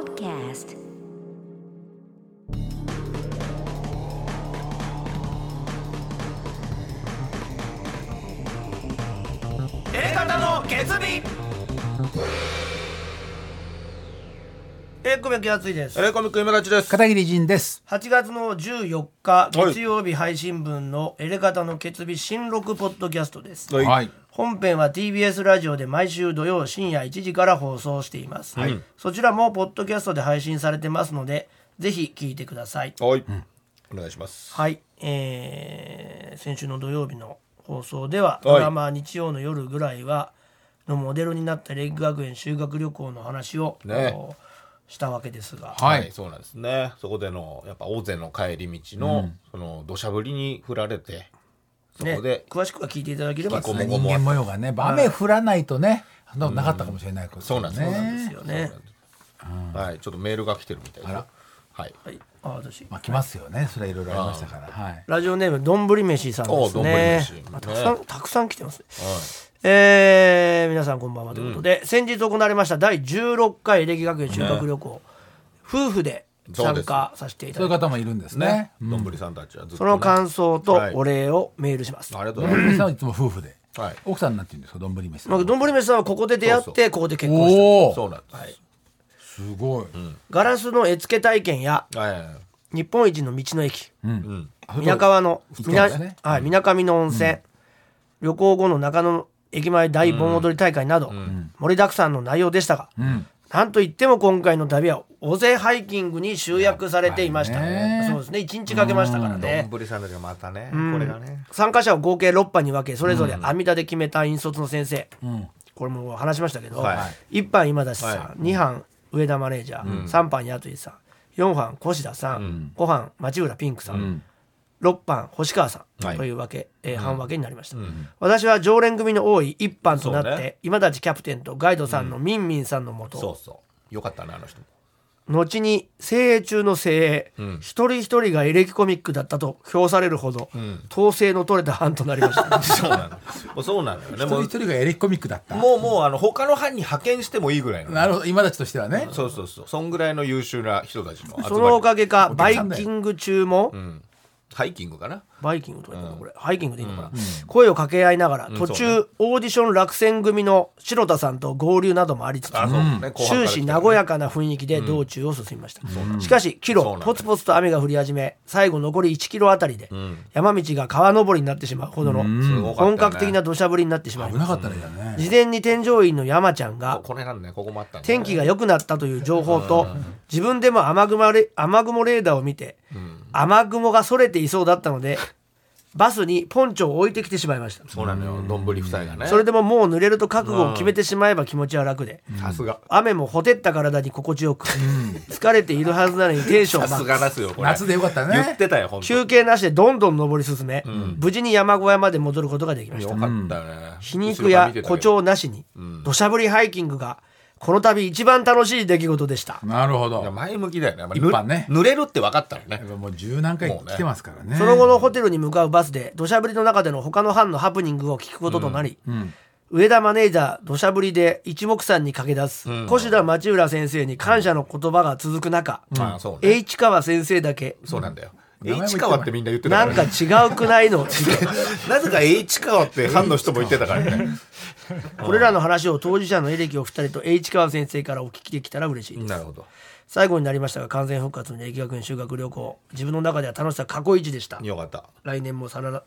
Podcast エレカタの決意えー、小宮熱いですえー、コミック今立ちです。片桐仁です。8月の14日月曜日配信分のエレカタの決意新録ポッドキャストです、はいはい。本編は TBS ラジオで毎週土曜深夜1時から放送しています、そちらもポッドキャストで配信されてますのでぜひ聞いてください。はい、お願いします。はい、えー先週の土曜日の放送では、い。ドラマ日曜の夜ぐらいはのモデルになったレッグ学園修学旅行の話を、ね。したわけですが、はい。そうなんですね。そこでのやっぱ大勢の帰り道の、その土砂降りに降られて、そねこで、詳しくは聞いていただければ人間模様がね、雨降らないとね、そんなかったかもしれないことそうなんです。ですね。よね。はい、ちょっとメールが来てるみたいで。すよあら。はい。はい、あ私。まあ来ますよね。それはいろいろありましたから。はい。ラジオネームどんぶり飯さんですおねどんぶり飯。あたくさんたくさん来てますね、えー皆さんこんばんはということで、先日行われました第16回歴学園修学旅行、夫婦で参加させていたそういうだいて方もいるんですねね。。どんぶりさんたちはずっとね。その感想とはいお礼をメールします、ありがとうございまどんぶりさんはいつも夫婦で。す。はい。奥さんなんて言うんですか、どんぶり飯さん。まあ、どんぶり飯さんはここで出会ってそうそここで結婚したおお。そうなんです。すごい。ガラスの絵付け体験やはいはいはい。日本一の道の駅うん。皆川の行ってみなますねはい、水上の温泉、旅行後の中野駅前大盆踊り大会など、盛りだくさんの内容でしたが、んなんといっても今回の旅は尾瀬ハイキングに集約されていました、そうですね。1日かけましたからどん。ねぶりさんたちがまたね、これがね。参加者を合計6班に分けそれぞれ阿弥陀で決めた引率の先生、これも話しましたけど、は1班今田さん、は2班上田マネージャー、3班八井さん4班越田さん、5班町浦ピンクさん、6班星川さんはいというわけ、えー半分けになりました、私は常連組の多い1班となって、ね今立キャプテンとガイドさんのミンミンさんのもと、そうそう。よかったね、あの人も。後に精鋭中の精鋭、一人一人がエレキコミックだったと評されるほど、統制の取れた班となりました そうなの。もうそうなのよね。一もう人一人がエレキコミックだった。もうもうあの他の班に派遣してもいいぐらいの。なるほど。今たちとしてはね。そうそうそう。そんぐらいの優秀な人たちの集まり。そのおかげかバイキング中も、ハイキングかな？バイキングとか言うのこれ、ハイキングでいいのかな、声を掛け合いながら途中、オーディション落選組の白田さんと合流などもありつつ、終始和やかな雰囲気で道中を進みました、しかしキロポツポツと雨が降り始め最後残り1キロあたりで、山道が川登りになってしまうほどの本格的な土砂降りになってしまいます危なかった。事前に添乗員の山ちゃんがこれなんだね、ここもあったんだね。天気が良くなったという情報と自分でも雨雲レ雨雲レーダーを見て雨雲がそれていそうだったのでバスにポンチョを置いてきてしまいました。そうなのよ、どん。ぶり夫妻がね。それでももう濡れると覚悟を決めてしまえば気持ちは楽でさすが。雨もほてった体に心地よく疲れているはずなのにテンションさすがですよ、これ。夏でよかったね。言ってたよ、本当。休憩なしでどんどん登り進め無事に山小屋まで戻ることができました。よかったよね。皮肉や誇張なしに土砂降りハイキングがこの度一番楽しい出来事でしたなるほど。前向きだよね。まあ一般ねぬ濡れるって分かったらねもう十何回来てますからね。その後のホテルに向かうバスで土砂降りの中での他の班のハプニングを聞くこととなり、上田マネージャー土砂降りで一目散に駆け出す、越田町浦先生に感謝の言葉が続く中、まあそうね。H 川先生だけそうなんだよ。H 川ってみんな言ってたなんからね。か違うくないの？なぜか H 川って班の人も言ってたからね。これらの話を当事者のエレキお二人と H 川先生からお聞きできたら嬉しいですなるほど。最後になりましたが完全復活の歴学園修学旅行自分の中では楽しさ過去一でしたよかった。来年もさら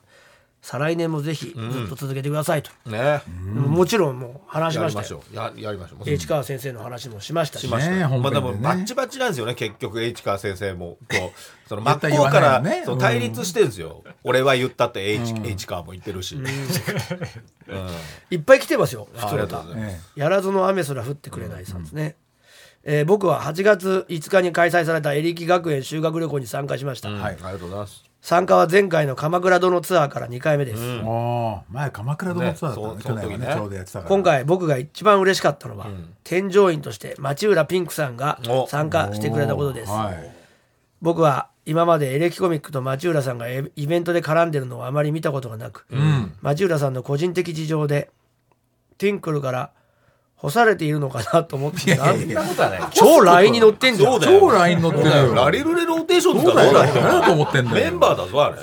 再来年もぜひずっと続けてくださいと、ね。もちろんもう話しました。よややりましょう。市川先生の話もしましたし。しました。まあでもバッチバチなんですよね結局 H 川先生も。と その真っ向からそう対立してるんですよ。俺は言ったって H, H 川も言ってるし。うん。いっぱい来てますよあ普通歌ありがとうございます。えやらずの雨すら降ってくれないさんですね、えー僕は8月5日に開催されたエリキ学園修学旅行に参加しました、はいありがとうございます参加は前回の鎌倉殿ツアーから2回目です、えおー前鎌倉殿ツアーだったのねね去年はねね。ちょうどやってたから。今回僕が一番嬉しかったのは、添乗員として町浦ピンクさんがお。参加してくれたことです、はい僕は今までエレキコミックと町浦さんがエイベントで絡んでるのをあまり見たことがなく、町浦さんの個人的事情でティンクルから干されているのかなと思ってた。そんなことはない。超 LINE に載ってんじゃん。超ライン乗ってるよ。ラリルレローテーションどうだ何だと思ってんだよ。メンバーだぞあれ。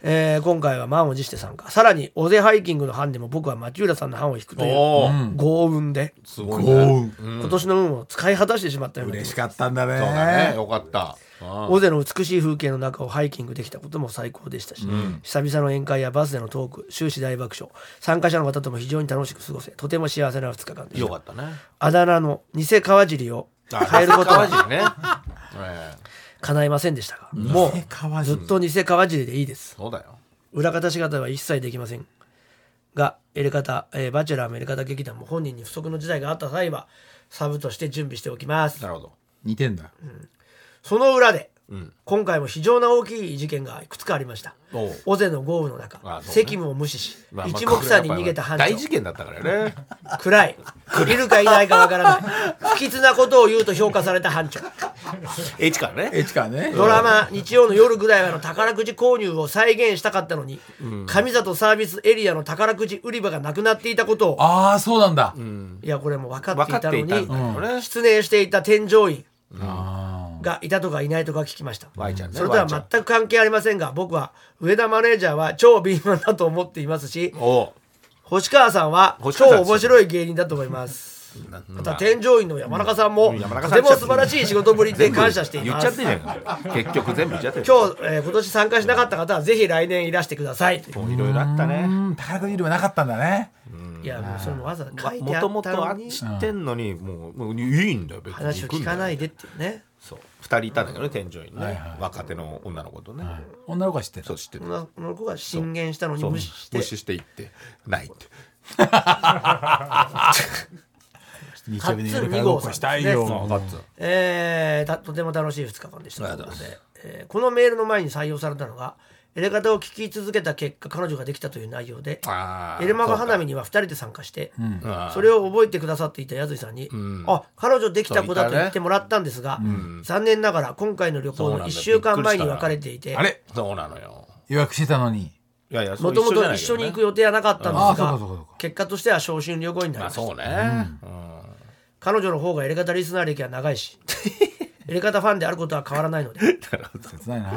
えー今回は満を持して参加。さらに尾瀬ハイキングの班でも僕は町浦さんの班を引くという豪運で、すごい豪ね運今年の運を使い果たしてしまったような気が嬉しかったんだそうだね。ねよかった。うん尾瀬の美しい風景の中をハイキングできたことも最高でしたし、久々の宴会やバスでのトーク終始大爆笑。参加者の方とも非常に楽しく過ごせとても幸せな2日間でした。よかったね。あだ名の偽川尻をあ変えることは川尻ね。ええ。叶いませんでしたがもう尻ずっと偽川尻でいいです。そうだよ。裏方仕方は一切できません。がエレカタ、えーバチェラーもエレカタ劇団も本人に不測の事態があった際はサブとして準備しておきます。なるほど。似てんだその裏で、ん。今回も非常な大きい事件がいくつかありました。尾瀬の豪雨の中、ね。責務を無視し、まあまあ一目散に逃げた班長大事件だったからね。暗い。いるかいないかわからない。不吉なことを言うと評価された班長 H からね。H からね。ドラマ日曜の夜ぐらいの宝くじ購入を再現したかったのに、上里サービスエリアの宝くじ売り場がなくなっていたことを。ああそうなんだ。いやこれも分かっていたのによね。失念していた添乗員。あがいたとかいないとか聞きました。ねそれとは全く関係ありませんが僕は上田マネージャーは超敏腕だと思っていますし星川さんは超面白い芸人だと思います。また添乗員の山中さんもとても素晴らしい仕事ぶりで感謝しています。言っちゃってんじゃんか結局全部言っちゃってる今日、えー今年参加しなかった方はぜひ来年いらしてください。もういろいろあったうねん宝くじ売り場なかったんだね。いやもうそれもわざわざ書いてもあったのに。知ってんのにもうもういいんだよ別に話を聞かないででっていうね人いたんだけどね添乗員ね、はいはい。若手の女の子とね、女の子は知ってた。そう知ってる女の子が進言したのにそう。無視して。無視していってないって。日曜日に夜からごっこしたいカッツン二よ。号さん分かったえーたとても楽しい2日間でした。で、えーこのメールの前に採用されたのがエレ方を聞き続けた結果彼女ができたという内容でエレマガ花見には2人で参加してそうかそれを覚えてくださっていた矢井さんに、あ彼女できた子だと言ってもらったんですが、残念ながら今回の旅行の1週間前に別れていてあれ？そうなのよ。予約してたのに。もともと一緒に行く予定はなかったんですがか結果としては昇進旅行になりました。そうね、彼女の方がエレガタリスナー歴は長いしエレガタファンであることは変わらないので。フ切ないな。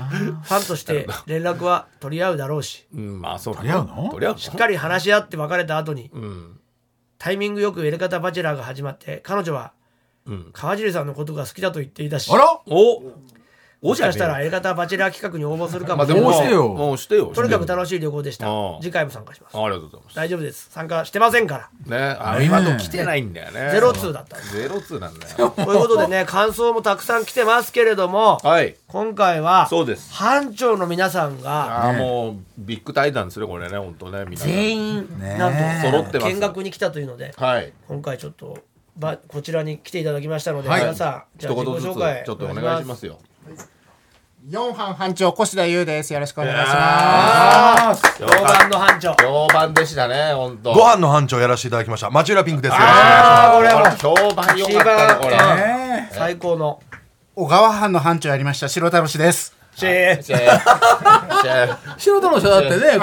ァンとして連絡は取り合うだろうし。うん、うんまあそう取り合うの？取り合うのしっかり話し合って別れた後にうん。タイミングよくエレガタバチェラーが始まって彼女はうん。川尻さんのことが好きだと言っていたし。あら？おもしかしたらエレガタバチェラー企画に応募するかまあでももしれない応募してよ。もうしてよ。とにかく楽しい旅行でした。ああ次回も参加します。ありがとうございます。大丈夫です。参加してませんから。ねあね今の来てないんだよね。ゼロツーだったゼロツーなんだよ。ということでね感想もたくさん来てますけれどもはい。今回はそうです。班長の皆さんがああもうビッグ対談ですねこれね本当ねみん。な全員ねなんと揃ってます。見学に来たというのではい。今回ちょっとばこちらに来ていただきましたのではい。皆さんじゃあ自己紹介ちょっとお願いしますよ四班班長越田優です。よろしくお願いします。評判の班長。評判でしたね本当。ご飯の班長やらせていただきました。町浦ピンクですよ。ろしくおあーこれはもう評判良かったねこれ。最高の。小川班の班長やりました。白太郎氏です。シェー。シェー。シェー。素人の人だってね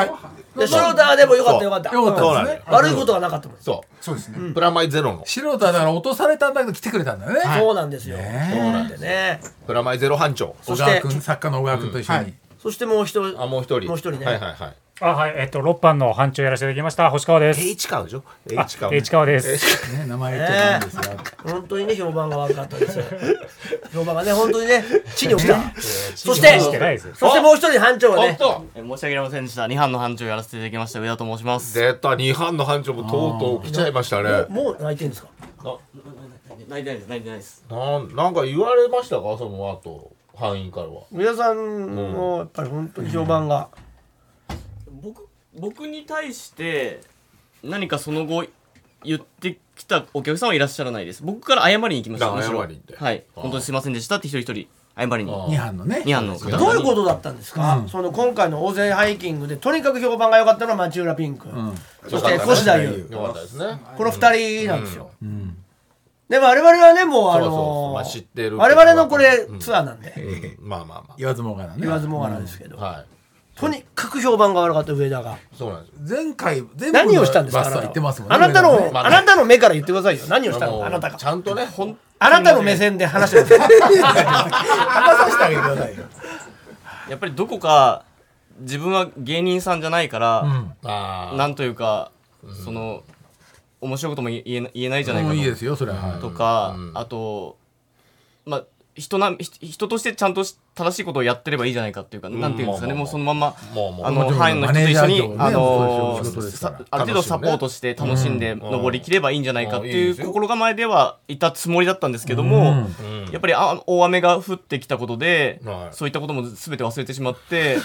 で白田でもよかったよかった。よかったそうなん。だよ悪いことはなかったもん。そそうですね。うプラマイゼロの。素人はだから落とされたんだけど来てくれたん。だよねそうなんですよ。ね。そうなんでね。プラマイゼロ班長。そして小川君作家の小川君と一緒に。はい。そしてもう一人。あもう一人。もう一人ね。はいはいはいあはい。えっと六班の班長やらせていただきました。星川です。H 川でしょ？あ H 川。H 川です。ね、名前言っちゃダメですよ。本当にね評判が悪かったですよ。評判がね本当にね地に落ちた。そして。そしてもう一人班長がね。申し訳ありませんでした。二班の班長をやらせていただきました。上田と申します。出た。二班の班長もとうとう来ちゃいましたね。もう泣いてんですか？泣いてないです。泣いてないです。なんなんか言われましたか？その後班員からは。上田さんのやっぱり本当に評判が。僕僕に対して何かその後言ってきたお客さんはいらっしゃらないです。僕から謝りに行きました。あむしろ。謝りに行って。はい。本当にすいませんでしたって一人一人謝りに。あ二班のね。二班の方。々にどういうことだったんですか、その今回の大勢ハイキングでとにかく評判が良かったのは町浦ピンク、そして越田優。よかったですね。この二人なんですよ、で我々はねもうあそうそうそう。のまあ知ってる我々のこれツアーなんで、まあまあま言わずもがなね。言わずもがなですけど、あはいとにかく評判が悪かった上田が。そうなんです。前回、全部何をしたんですか？あなた言ってますもんね。あなたの、まああなたの目から言ってくださいよ。何をしたの？あなたが。ちゃんとねほんあなたの目線で話してください。話させてあげてくださいよ。やっぱりどこか自分は芸人さんじゃないから、あなんというか、その面白いことも言えな言えないじゃないかと。もういいですよ、それは。はいとか、あとまあ人なひ人としてちゃんとし正しいことをやってればいいじゃないかっていうか、なんていうんですかね、もうそのまんま、あの範囲の人と一緒に、あのある程度サポートして楽しんで登りきればいいんじゃないかっていう心構えではいたつもりだったんですけども、うん。やっぱりあ大雨が降ってきたことで、はい。そういったことも全て忘れてしまって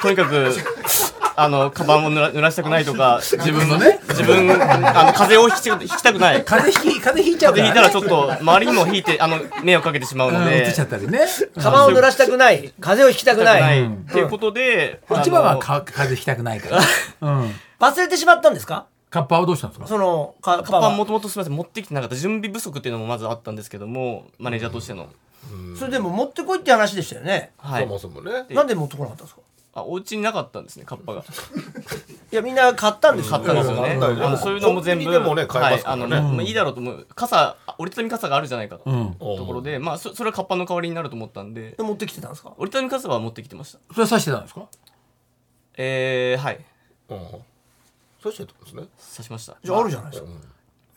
とにかく あのカバンを濡ら濡らしたくないとか自分のね自分あの風邪をひきひきたくない。風邪ひき、風邪ひいちゃうから。ね。風邪ひいたらちょっと周りにもひいてあの迷惑かけてしまうのうんで移っちゃったりね。カバンを濡らしたくない。風邪をひきたくない。っていうことで、一番は風邪ひきたくないから。うん。忘れてしまったんですか？カッパはどうしたんですか？そのカカカバンバンもともとすみません持ってきてなかった。準備不足っていうのもまずあったんですけどもマネージャーとしての、それでも持ってこいって話でしたよね。はい。そもそもね。なんで持ってこなかったんですか？あお家になかったんですねカッパが。いやみんな買ったんですよ。買ったんですよね、うん。あのそういうのも全部コンビニでもね買えますからね。はい、あのまあいいだろうと思う。傘あ折りたたみ傘があるじゃないかと、うん。ところでまあそそれはカッパの代わりになると思ったんで。で持ってきてたんですか？折りたたみ傘は持ってきてました。それは刺してたんですか？えー、はい。うん。そうしてたんですね。刺しました。じゃああるじゃないですか。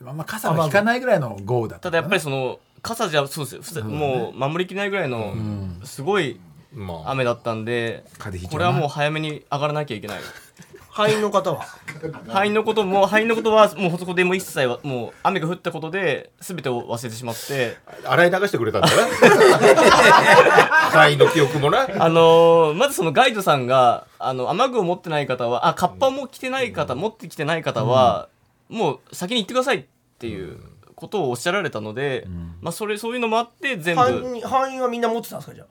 あん。ま傘が引かないぐらいの豪雨だったただやっぱりその傘じゃそうですよ。ふさもう守りきれないぐらいのすごいまあ雨だったんでこれはもう早めに上がらなきゃいけない。敗因の方は？敗因のことも敗因のことはもうそこでもう一切はもう雨が降ったことで全てを忘れてしまって。洗い流してくれたんだね会 の記憶もねあのーまずそのガイドさんがあの雨具を持ってない方はあカッパも着てない方、持ってきてない方は、もう先に行ってくださいっていうことをおっしゃられたので、まあそれそういうのもあって全部。敗因敗因はみんな持ってたんですかじゃ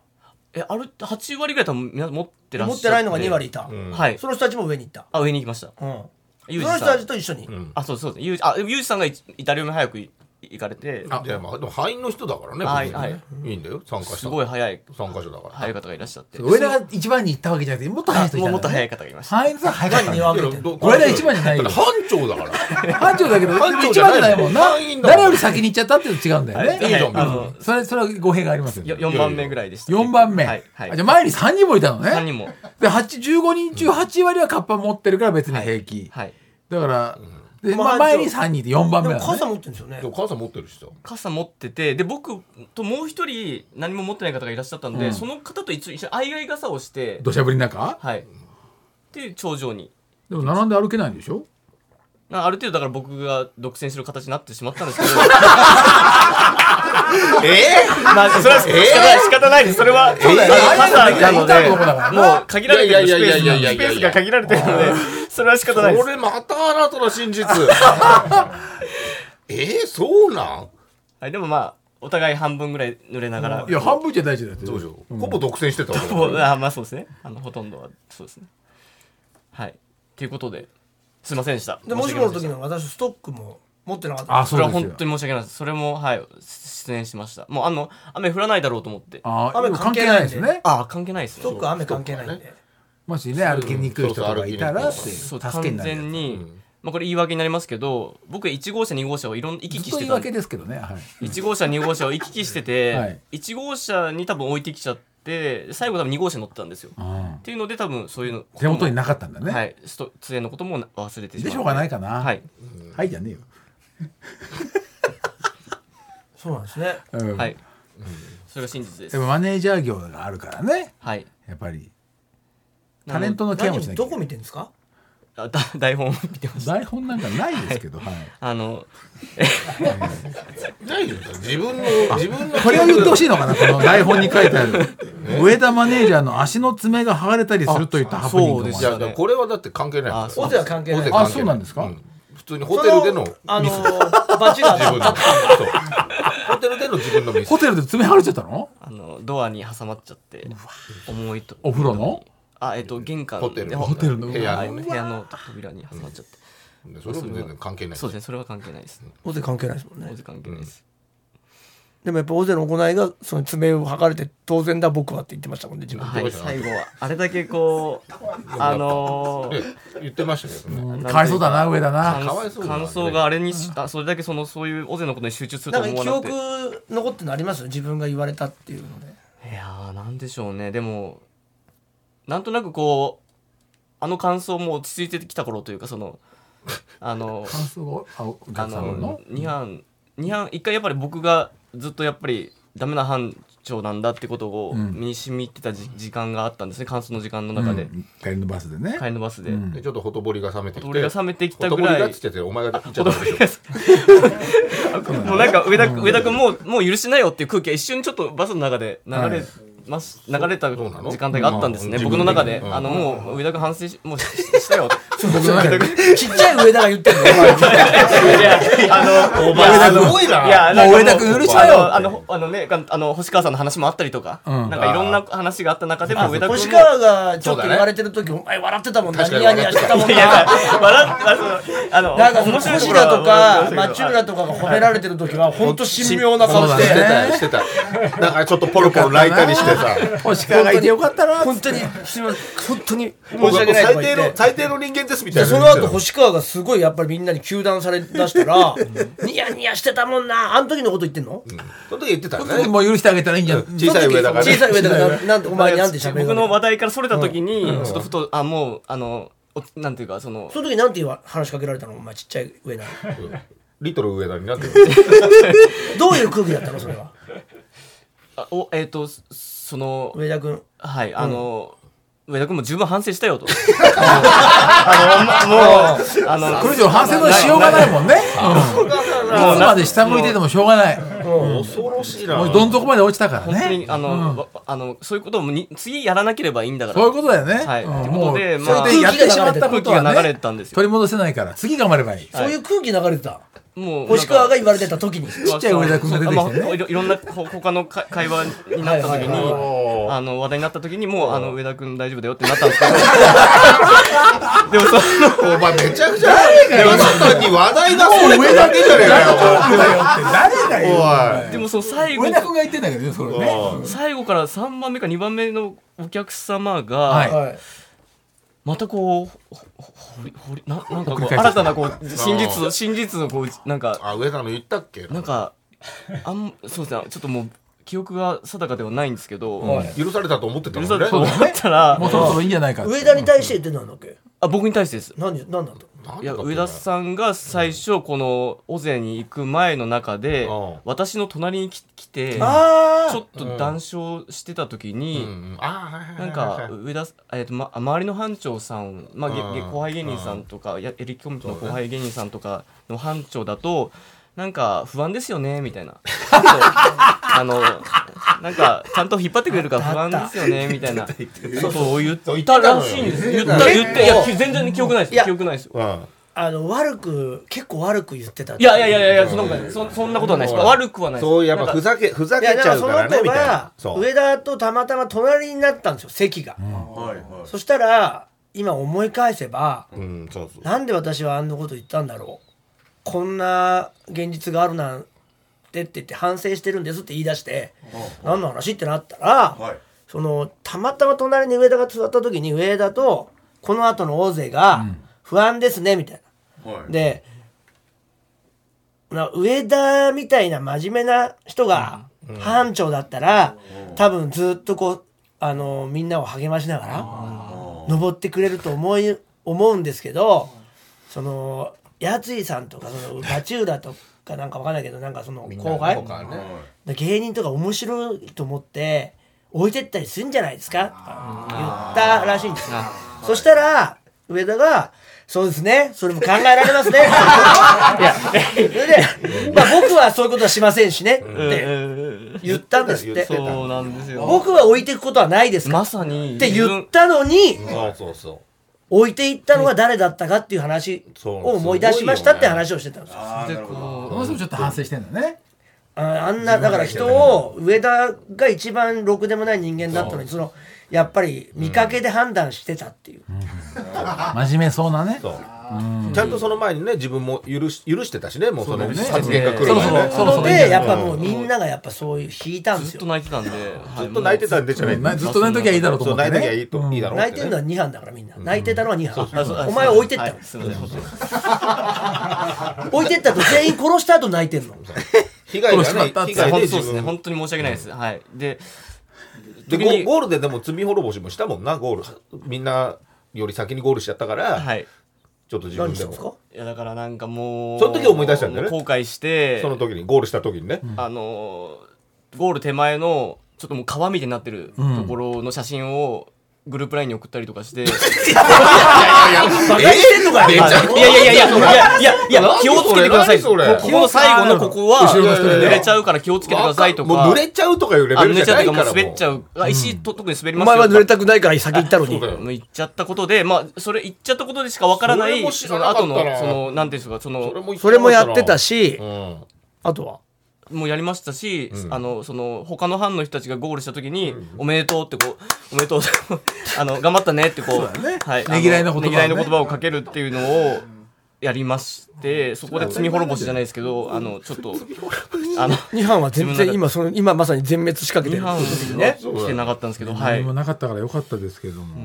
えある8割ぐらい多分皆さん持ってらあっしゃって。持ってないのが2割いた、うん。はい。その人たちも上に行った、あ上に行きました。うん、ユージその人たちと一緒に、あそうそう。ですユージあユージさんがイイタリアに早くい行かれて。いやまあでも敗因の人だからねはい別にねい。いんだよ参加した。すごい早い。参加者だから。早い方がいらっしゃって。上田が一番に行ったわけじゃなくてもっと早い人いたもうもっと早い方がいました早いのさ早かったにね分けてど俺ら一番じゃないよだって班長だから班長だけど一番じゃないもんな誰より先に行っちゃったっていうの違うんだよね、いいじゃんあのそれそれは語弊がありますよよ4番目ぐらいでした、4番目、じゃあ前に3人もいたのね3人もで8 15人中8割はカッパ持ってるから別に平気、はいだから、でまあまあ、前に3人いて4番目なの、ね、でも傘持ってるんですよね。でも母さん持ってるしさ。傘持っててで僕ともう一人何も持ってない方がいらっしゃったんで、うん。その方と一緒一緒に相合い傘をして土砂降りの中？はい。で頂上に。でも並んで歩けないんでしょ？なある程度だから僕が独占する形になってしまったんですけど。え？まあそれは仕方ない仕方ないです。それはそうだよね。あの傘なのいたとでこだからな。もう限られてるスペースいやいやいやいやいやいや。スペースが限られてるのでそれは仕方ないです。これまたあなたの。真 実えー、そうなん？はい、でもまあお互い半分ぐらい濡れながら。いや半分じゃ大事だってどうしようほぼ独占してたわけだ。もうあまあそうですね。あのほとんどはそうですね。はい。ということですいませんでした。でもしもの時の私ストックも持ってなかった。あそれは本当に申し訳ないです。それもはい出演しました。もうあの雨降らないだろうと思って。あ雨関係ないんで。ですね。ああ関係ないですね。ストックは雨関係ないんでもしね歩きにくい人とかいたらっていうそう助けに完なるに、まあ、これ言い訳になりますけど僕1号車2号車をいろんな行き来してたんと言い訳ですけどねはい。1号車2号車を行き来してて、はい。1号車に多分置いてきちゃっって最後多分2号車乗ってたんですよ、うん。っていうので多分そういうの手元になかったんだね、はい。スト連れのことも忘れてしまでしょうがないかな。はい、はいじゃねえよ、そうなんですね。うん。はい、それが真実です。でもマネージャー業があるからね。はい。やっぱりタレントのケアもしなきゃ何どこ見てんですか？あだ 台本見てました台本なんかないですけど、はい。あ のないよ。自分の自分の。これを言ってほしいのかなこの台本に書いてある。上田マネージャーの足の爪が剥がれたりするといったハプニングも。そうですいやだからこれはだって関係ないあオゼは関係ない。あそうなんですか？普通にホテルでのそあのバチが自分のそう。ホテルでの自分のミス。ホテルで爪剥がれちゃったの？あのドアに挟まっちゃって重いと。お風呂の？あえっと玄関ホテル。でホテルの部屋の。部屋の。ね部屋の扉に挟まっちゃって、でそれも全然関係ない。そうですねそれは関係ないですね。オゼ関係ないですもんね。大勢関係ないです、でもやっぱオゼの行いがその爪を剥がれて当然だ僕はって言ってましたもんね自分で。はい最後は。あれだけこう あの言ってましたけどね。かわいそうだな上田な。感かわいそうだな。感想があれにしあそれだけそのそういうオゼのことに集中するとなんか記思わなくて。憶残ってるのあります自分が言われたっていうので。いやーなんでしょうね。でもなんとなくこうあの感想も落ち着いてきた頃というかその あの感想があおあ客さんのの2班二班一回やっぱり僕がずっとやっぱりダメな班長なんだってことをうん。身に染みてたじ時間があったんですね感想の時間の中で、うん。帰りのバスでね。帰りのバスで、うん。でちょっとほとぼりが冷めてきて。俺が冷めてきたほとぼりぐらいがっつっててお前が言っちゃ子ったでしょ。供ですもうなんか上田上田君もうもう許しなよっていう空気が一瞬ちょっとバスの中で流れます、流れた時うなの間帯があったんですね、うん僕の中で、うん。あのもう上田君反省しもうししたよ ちっちゃい上田が言ってんのお前。いやあのお前すごいな。いや上田君許したよあのあのねあのあの星川さんの話もあったりとか、うん。なんかいろんな話があった中でも上田君も。星川がちょっと言われてる時お前笑ってたもんなニヤニヤしてたもんいやな笑ってあのあのなんかその面白い星田とか町浦とかが褒められてる時は本当神妙な顔しそうしててたよしてた。なんかちょっとポロポロ泣いたりしてさ。星川がいてよかったな本当にすみません。本当に申し訳ない。最低の最低の人間ですみたいな。でその後星川がすごいやっぱりみんなに糾弾されだしたらニヤニヤしてたもんな。あの時のこと言ってんの？その時言ってたよね。もう許してあげたらいいんじゃん。小さい上だからね。小さい上だからななんでお前になんで喋る僕のの話題からそれた時に、ちょっとふとあもうあのおなんていうかそのその時なんて言わ話しかけられたの？お前ちっちゃい上なの。リトル上田になってる。どういう空気だったの？それは。あおえっ、とそその上田君。はいあの、上田君も十分反省したよと。あのもうあの これ以上反省のしようがないもんね。うん。いつまで下向いててもしょうがない。恐ろしいな。もうどん底まで落ちたからね。本当にあの、わあのそういうことをに次やらなければいいんだから。そういうことだよね。はいもうまあそれでやってしまった空気が流れてたんですよ。取り戻せないから次頑張ればいい。そういう空気流れてたもう星川が言われてた時に。ちっちゃい上田君が出てきてね。まあいろ いろんな ほ他のか会話になった時に、はいあの話題になった時にもうあの上田君大丈夫だよってなったんですけど。でもそのお前めちゃくちゃ世の中に話題がそれだけじゃねえかよ誰だよおい。でもその最後上田君が言ってんだけどねそれね。最後から3番目か2番目のお客様が、はいはいまたこうほり掘りななんかこう 新たなこう真実真実のこうなんかあ上田の言ったっけ？なんかあんそうですね。ちょっともう記憶が定かではないんですけど、はい。許されたと思ってたんね。されたと思ったらもうそろそろいいんじゃないか上田に対して言ってたんだっけ？あ僕に対してです。何何なんだいや上田さんが最初この尾瀬に行く前の中でうん私の隣に来来てあちょっと談笑してた時うん。に、なんか上田、えーとま、周りの班長さん、まあ、後輩芸人さんとかやエレキコミックの後輩芸人さんとかの班長だとなんか不安ですよねみたいな。あのなんかちゃんと引っ張ってくれるから不安ですよねみたいな。ことを言ったらしいんです。言った言っていや全然記憶ないです。記憶ないです。ようん。あの悪く結構悪く言ってたいやいやいやいやそんなことない。そそんなことはないです。悪くはないです。そうやっぱふざけふざけちゃうからだからその子ね。みた上田とたまたま隣になったんですよ席が、そしたら今思い返せばうんそうそう。なんで私はあんなこと言ったんだろうこんな現実があるなんてって言って反省してるんですって言い出して何の話ってなったら、そのたまたま隣に上田が座った時に上田とこの後の大勢が不安ですねみたいな。でな上田みたいな真面目な人が班長だったら多分ずっとこうあのみんなを励ましながら登ってくれると思い思うんですけどそのやついさんとかそのバチウラとかなんかわかんないけどなんかその後輩？芸人とか面白いと思って置いてったりするんじゃないですか？言ったらしいんですよ。そしたら上田が「そうですね。それも考えられますね」それで、まあ、僕はそういうことはしませんしね。って言ったんですって。そうなんですよ。僕は置いていくことはないですまさにって言ったのにそうそうそう置いていったのが誰だったかっていう話を思い出しましたって話をしてたんですよ。でここの人もちょっと反省してんだね。ああんなだから人を上田が一番ろくでもない人間だったのにそのやっぱり見かけで判断してたっていう、真面目そうなね。そうちゃんとその前にね自分も許し許してたしねもうその発言が来る前ねそろそろいいんじゃないでやっぱもうみんながやっぱそういう引いたんですずっよと泣いてたんで。ずっと泣いてたんでしょうんずっと泣いときゃいいだろうとそう思ってね。泣いときゃいいといいだろうっ泣いてるのはね2班だからみんな。泣いてたのは2あそう班お前置いてったはよすいません。置いてったと全員殺した後泣いてんの。被害が殺しまったって。ね被害本当そうですね。本当に申し訳ないです。はい。ででゴゴールででも罪滅ぼしもしたもんなゴール。みんなより先にゴールしちゃったから。はいちょっと自分でも。いやだからなんかもうその時思い出したんだよね。後悔してその時にゴールした時にね。あのーゴール手前のちょっともう川みたいになってるところの写真をグループラインに送ったりとかして、バカにしてんのかよ。いやいやいやいやいやいやいや気をつけてくださいこ何それこの最後のここは濡れちゃうから気をつけてくださいとかもう濡れちゃうとかいうレあベルじゃ濡れちゃうとかもないからう滑っちゃうあ石と特に滑りおますよ前は濡れたくないから先行ったのにそうだよもう言っちゃったことでまあそれ言っちゃったことでしかわからないその後のそのなんていうんですかそのもそれもやってたしうんあとはもうやりましたし、あのその他の班の人たちがゴールした時に「おめでとう」ってこう「おめでとう」あの頑張ったねってこうはい、ねぎらいの言葉をね。ねぎらいの言葉をかけるっていうのをやりましてそこで罪滅ぼしじゃないですけどあのちょっとあの2班は全然今その今まさに全滅しかけて2る班ね。来てなかったんですけどはい。何もなかったからよかったですけども。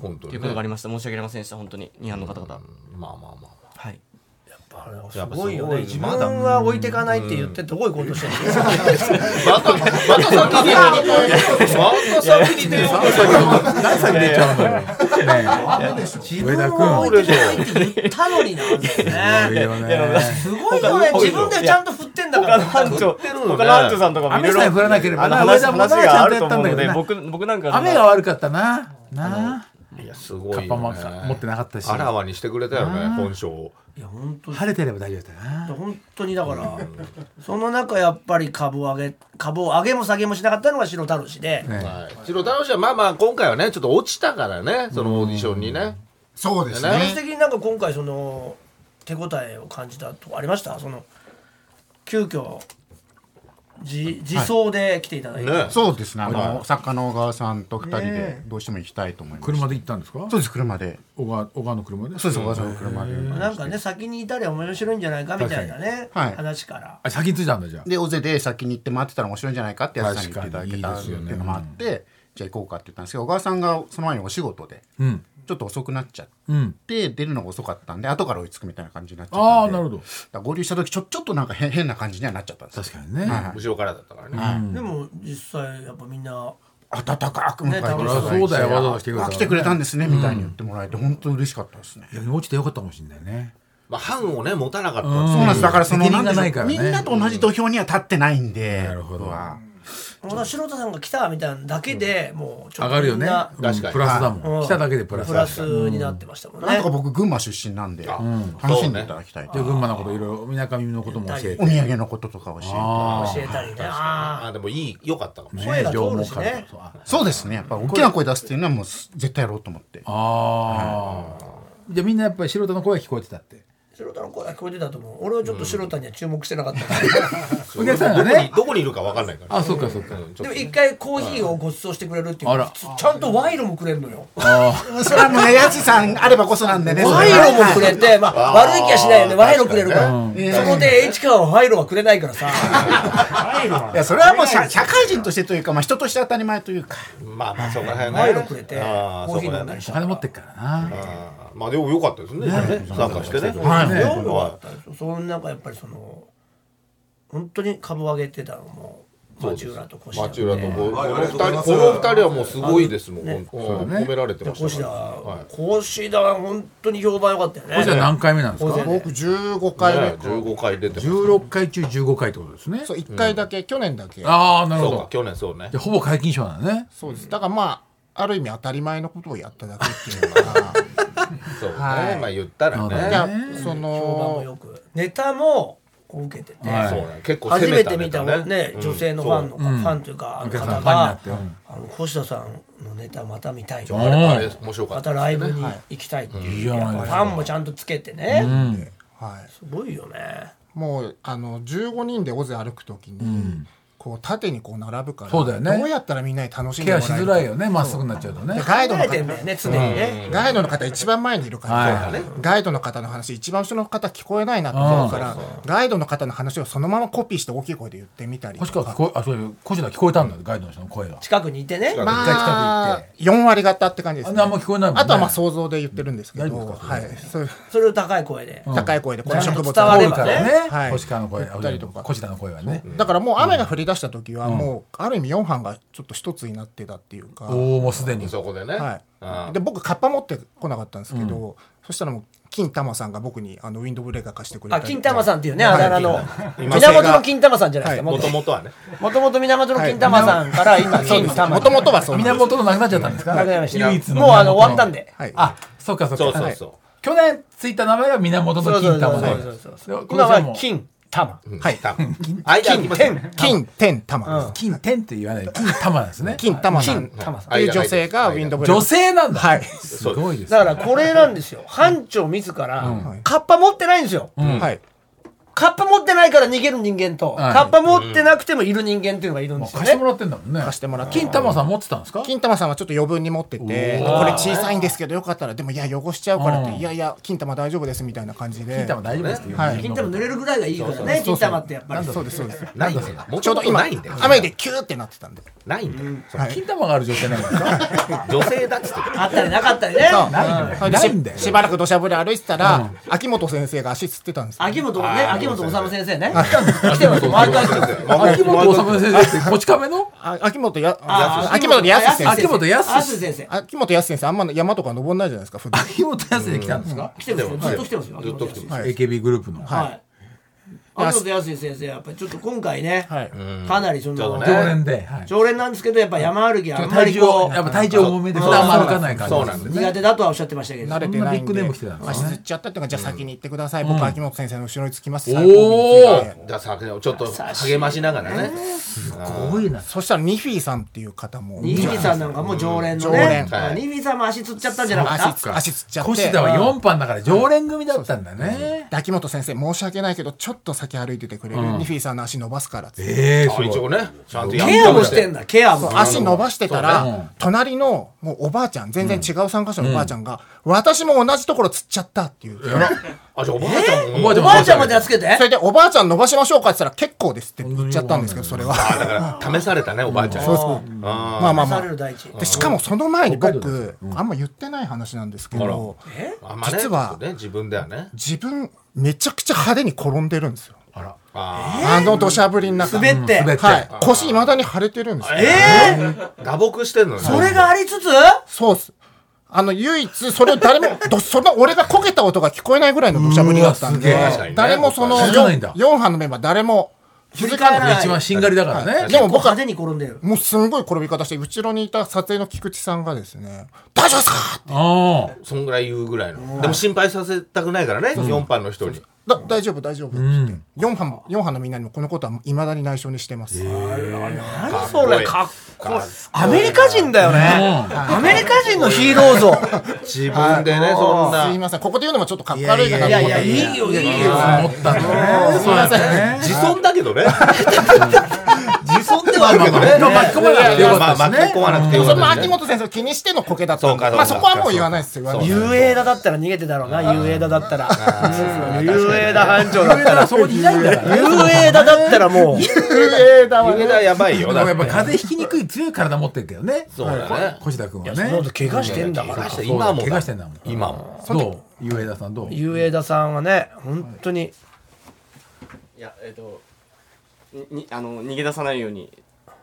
本当にね。ということがありました。申し訳ありませんでした本当に。2班の方々。まあまあまあ。はいすごいよね。自分は置いてかないって言ってどういうことしてるの？またまた先に。また先に出よう。とした何歳出ちゃう自分は置いてかないって言ったのになんですごいよね。自分でちゃんと振ってんだか他のら班長他の班長さんとかもい降らなければとちゃんとやったんだけどな思うので僕僕なんか雨が悪かったな。ないやすごいよね。カッパも持ってなかったし。あらわにしてくれたよね本性をいや本当晴れてれば大丈夫だな。本当にだからその中やっぱり株上げ株を上げも下げもしなかったのが白太郎氏で。ね。はい。白太郎氏はまあまあ今回はねちょっと落ちたからねそのオーディションにね。そうですね。的になんか今回その手応えを感じたとこありました？その急遽自自走で来ていただいて、ね。そうですね。あの、はい作家の小川さんと二人でねどうしても行きたいと思います。車で行ったんですか？そうです車で。小川小川の車で？そうです小川さんの車で。なんかね先にいたりは面白いんじゃないかみたいなね、はい話から。あ先に着いたんだじゃあ。で大勢で先に行って待ってたら面白いんじゃないかってやつさんに言っていただけたって確かにいいですよねいうのもあってじゃあ行こうかって言ったんですけど小川さんがその前にお仕事でうん。ちょっと遅くなっちゃっうん。て出るのが遅かったんで後から追いつくみたいな感じになっちゃったんで。ああなるほど。だから合流した時ちょちょっとなんか変変な感じにはなっちゃったんです確かにね。はい後ろからだったからね。でも実際やっぱみんな温かく迎えてそうだよわざわざ来てくれた来てくれたんですねみたいに言ってもらえて本当に嬉しかったですね。逆に落ちてよかったかもしれないね。まあ班をね持たなかった。うん。そうなんです。だからそのみんなと同じ土俵には立ってないんで。なるほど僕はまだ白田さんが来たみたいなだけでもうちょっと上がるよね。みんな。うん。確かに。プラスだもうん。ん来ただけでプラスプラスになってましたもんね、なんとか僕群馬出身なんで楽しんでいただきたいで群馬のこといろいろみなかみのことも教えて。お土産のこととか教えて。あ教えたりね。ああでもいい良かったかもしれない。声が通るしね。そうあそうですね。やっぱ大きな声出すっていうのはもう絶対やろうと思って。あー。じゃあみんなやっぱり素人の声が聞こえてたって。あ白田の声が聞こえてたと思う。俺はちょっと白田には注目してなかった、お客さんがどこにねどこにいるか分かんないから。あそうかそうか。でも一回コーヒーをご馳走してくれるっていうあら。ちゃんと賄賂もくれるのよ。それはもうねやつさんあればこそなんでね。賄賂もくれて、まあ、悪い気はしないよね。賄賂くれるから、そこで H 川は賄賂はくれないからさ。いやそれはもう社社会人としてというか、まあ、人として当たり前というか。まあまあそこら辺ね。賄賂くれてあコーヒー飲んだりしたお金持ってっからな。まあでも良かったですね。参加してね。はいね。よかったですよそのなんかやっぱりその本当に株上げてたのも町浦と越田町浦とこうこはいの二人この二人はもうすごいですもん、ね。褒められてました越田はい。越田は本当に評判良かったよね。こちら何回目なんですか？僕15回目。ね、15回出てます16回中15回ってことですね。そう1回だけ、去年だけ。ああなるほど。去年そうね。ほぼ解禁賞なんだね。そうです。だからまあある意味当たり前のことをやっただけっていうのか そうね、はい。まあ言ったらね。そ評判ものよくネタもこう受けてて、はい。そうね。結構初攻めて見たネタね。女性のファンの、うん。ファンというかあのお客さん方ファンにながあの越田さんのネタまた見たいと。あれあれ面白かまったたライブに行きたいっていう。じゃないやっぱファンもちゃんとつけてね、うん。はいすごいよね。もうあの15人で尾瀬歩くときに、こう縦にこう並ぶからそうだよね。どうやったらみんなに楽しんでケアもらえるしづらいよね。まっすぐになっちゃうとね。でガイドの方ね常にね、ガイドの方一番前にいるから、はいガイドの方の話一番後ろの方聞こえないなと思うから、ガイドの方の話をそのままコピーして大きい声で言ってみたり星とか。川聞こえあそういう小田聞こえたんだ。ガイドの人の声が近くにいてね。ま一回近く行あって。4割方って感じです、あんなあんま聞こえないもんね。あとはまあ想像で言ってるんですけどはい、そう。いうそれを高い声で、高い声でこの植物伝わからね。はい。星川の声小田の声はね。だからもう雨が降り出した時はもうある意味4班がちょっと一つになってたっていうか、おおもうすでに。そこでね、はい、うんで僕カッパ持ってこなかったんですけど、そしたらもう金玉さんが僕にあのウィンドブレーカー貸してくれたりあ金玉さんっていうねあだ名の今源の金玉さんじゃないですか。もともとはね。もともと源の金玉さんから今金玉もともとはそう源のなくなっちゃったんですか？なくなりました唯一のもうあの終わったんで。はい。あそうかそうか。そうそうそう、去年ついた名前が源の金玉でそうそうそうそうで今は金玉。はい。間空きます天金天玉金天って言わない。で金玉なんですね。金玉さん。金玉さんっていう女性がウィンドブレ女ー性なんだ。はい、す。ごいですだからこれなんですよ。班長自らカッパ持ってないんですよ。はいカッパ持ってないから逃げる人間と。はい。カッパ持ってなくてもいる人間っていうのがいるんですよね。貸してもらってんだもんね。貸してもらって。金玉さん持ってたんですか？金玉さんはちょっと余分に持ってて。これ小さいんですけどよかったら。でもいや汚しちゃうからって。うん。いやいや金玉大丈夫ですみたいな感じで。金玉大丈夫ですって言うはい。金玉濡れるぐらいがいいからね。金玉ってやっぱり。そうですそうです。ないんだよちょうど今ないんだよ。雨でキューってなってたんで。ないんだよ、金玉がある女性なんですか女性だっつってあったりなかったりねそれでないんだよ。ししばらく土砂降り歩いてたら秋元先生が足つってたんですよ。秋元ね秋元治先生ね。来てます毎回来てます秋元治先生。ってこち亀の？あ秋元やあ秋元康先生。秋元康康先生。秋元康先生。あんま山とか登んないじゃないですか秋元康来たんですか？来てますよ。ずっと来てますよ。ずっと来てますはい AKB グループの。はい秋元康先生やっぱりちょっと今回ねはい。かなりその常連ではい。常連なんですけどやっぱ山歩きはあんまりこうやっぱ体重重めで普段も歩かない感じそうなんです。苦手だとはおっしゃってましたけど。慣れてないビッグネーム来てたんですね。足つっちゃったっていうかじゃあ先に行ってください。僕秋元先生の後ろにつきます。おー。最後にじゃあさちょっと励ましながらね。すごいな。そしたらニフィーさんっていう方も。ニフィさんなんかも常連のね。ニフィさんも足つっちゃったんじゃなかった？足つ足つっちゃって。越田は4班だから常連組だったんだね。で秋元先生申し訳ないけどちょっと先歩いててくれる、ニフィーさんの足伸ばすからっつって。ええすごい。あ一応ねちゃんとやケアもしてんだだケアも。足伸ばしてたら、ね隣のもうおばあちゃん全然違う参加者のおばあちゃんが、私も同じところつっちゃったっていう、あじゃあおばあちゃんもおばあちゃんおばあちゃんまでつけて。それでおばあちゃん伸ばしましょうかって言ったら結構ですって言っちゃったんですけどそれは。あだから試されたねおばあちゃん。そうそう。あまあまあまあ。される第一でしかもその前に僕、あんま言ってない話なんですけど実は自分ではね。自分めちゃくちゃ派手に転んでるんですよ。ああの土砂降りの中。滑って。滑って。はい。腰いまだに腫れてるんですよ。ええあ打撲してんのねそれがありつつ？そうっす。あの、唯一、それを誰も、どその俺がこけた音が聞こえないぐらいの土砂降りだったんで誰もその気づかないんだ 4, 班のメンバー誰も気づかない。一番しんがりだからね。でも僕は派手に転んでる。もうすんごい転び方して、後ろにいた撮影の菊池さんがですね、大丈夫ですかああ。そんぐらい言うぐらいの。でも心配させたくないからね4班の人にだ大丈夫、大丈夫。って言って、4班も、4班のみんなにもこのことはいまだに内緒にしてます。何それ？かっこいい。アメリカ人だよね。アメリカ人のヒーロー像。自分でねそんな。すいません、ここで言うのもちょっとかっこ悪いかなといやい思ったんで。やいいよいいよ。思ったすいません。自尊だけどね 自尊ではあるけどねまあ巻き込まなくてよかったまあ巻き込まなくてよかったね秋元先生気にしてのコケだった、まあそこはもう言わないですよ。遊泳田だったら逃げてたろうな遊泳田だったら遊泳田班長だったらそこにいないんだから遊泳田だったらもう上田やばいよでだってもやっぱ風邪ひきにくい強い体持ってるけどねそうだね越田君はね怪我してんだから今も怪我してんだもん今もどうゆうえださんどう遊泳田さんはね本当にいやえっ、とににあの逃げ出さないように。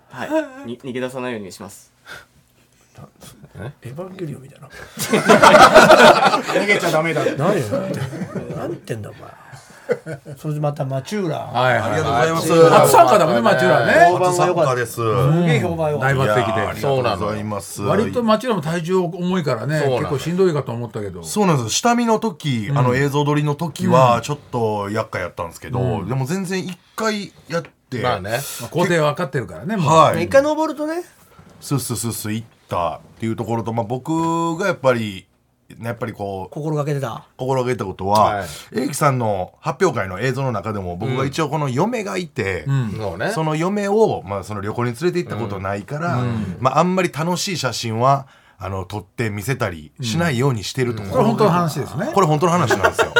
はい。に逃げ出さないようにします。エヴァンゲリオンみたいな。逃げちゃダメだ何よ何言ってんだお前。それでまた町浦はいはいありがとうございます。初参加だもんね町浦ね。評判が良かったです。すげえ評判よ大抜擢で。りがとうございます。割と町浦も体重重いからね。結構しんどいかと思ったけど。そうなんです。下見の時、あの映像撮りの時はちょっと厄介やったんですけど、でも全然一回やって、まあね。まあ工程分かってるからねもう。はい。一回登るとね。スッスッスッス行ったっていうところと、まあ、僕がやっぱりやっぱりこう心がけてた心がけたことは、はいエイキさんの発表会の映像の中でも僕が一応この嫁がいて、そうねその嫁を、まあ、その旅行に連れて行ったことないから、まあ、あんまり楽しい写真はあの撮って見せたりしないようにしてるところ、これ本当の話ですねこれ本当の話なんですよ。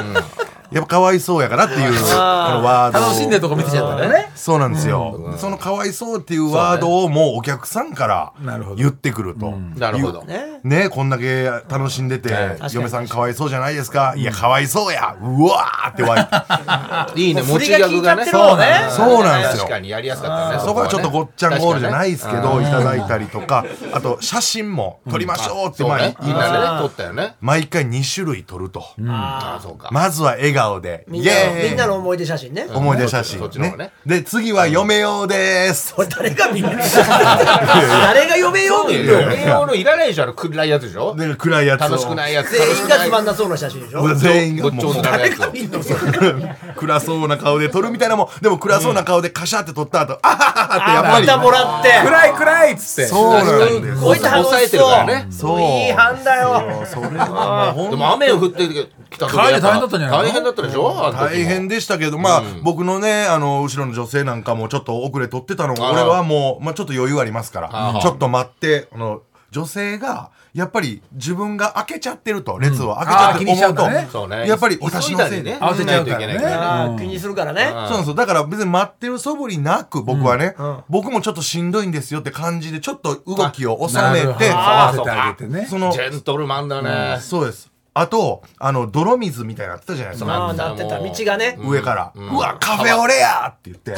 やっぱかわいそうやからっていうこのワード。を楽しんでるとこ見てちゃったね。そうなんですよ、そのかわいそうっていうワードをもうお客さんからなるほど言ってくると、なるほど。ねねこんだけ楽しんでて、ね。嫁さんかわいそうじゃないですか、いやかわいそうや。うわーって湧いて。いいね持ちギャグがね。るもんね。そうなんですよ。確かにやりやすかったねそこはちょっとごっちゃんゴールじゃないいですけど、いただいたりとか。あと写真も撮りましょうって、そうまあねみんなでね。撮ったよね。毎回2種類撮ると、ああそうか。まずは笑顔で。みんなのんなの思い出写真ね。思い出写真。そっちの方がね。で次は嫁用です、これ誰が見る誰が読めよう見るよ栄養のいらないでしょあの暗いやつでしょ？で暗いやつを。楽しくないやつ。全員がつまんななそうな写真でしょ？全員が。ごっちょになるや暗そうな顔で撮るみたいなのもでも暗そうな顔でカシャって撮った後、あはははってやっぱり。またもらって。暗い暗いっつって。そうなんです。こいつ楽抑えしてそうるからね。そう。いい班だよ。それはもうでも雨を降ってきた時帰り大変だったんじゃないの？大変だったでしょ？大変でしたけどまあ、僕のねあの後ろの女性なんかもちょっと遅れ撮ってたの俺はもう、まあ、ちょっと余裕ありますからちょっと待ってあの女性がやっぱり自分が開けちゃってると列を開けちゃってあー気にしちゃ思うと、うんだね。そうね。やっぱり私のせいで、ね。慌てちゃうといけないからあー気にするからね。そうなんですよだから別に待ってる素振りなく僕はね、うん。僕もちょっとしんどいんですよって感じでちょっと動きを収めて合わせてあげてねそのジェントルマンだねそうですあとあの泥水みたいになってたじゃないですか。ああなってた。道がね。上から、うわカフェオレやって言って。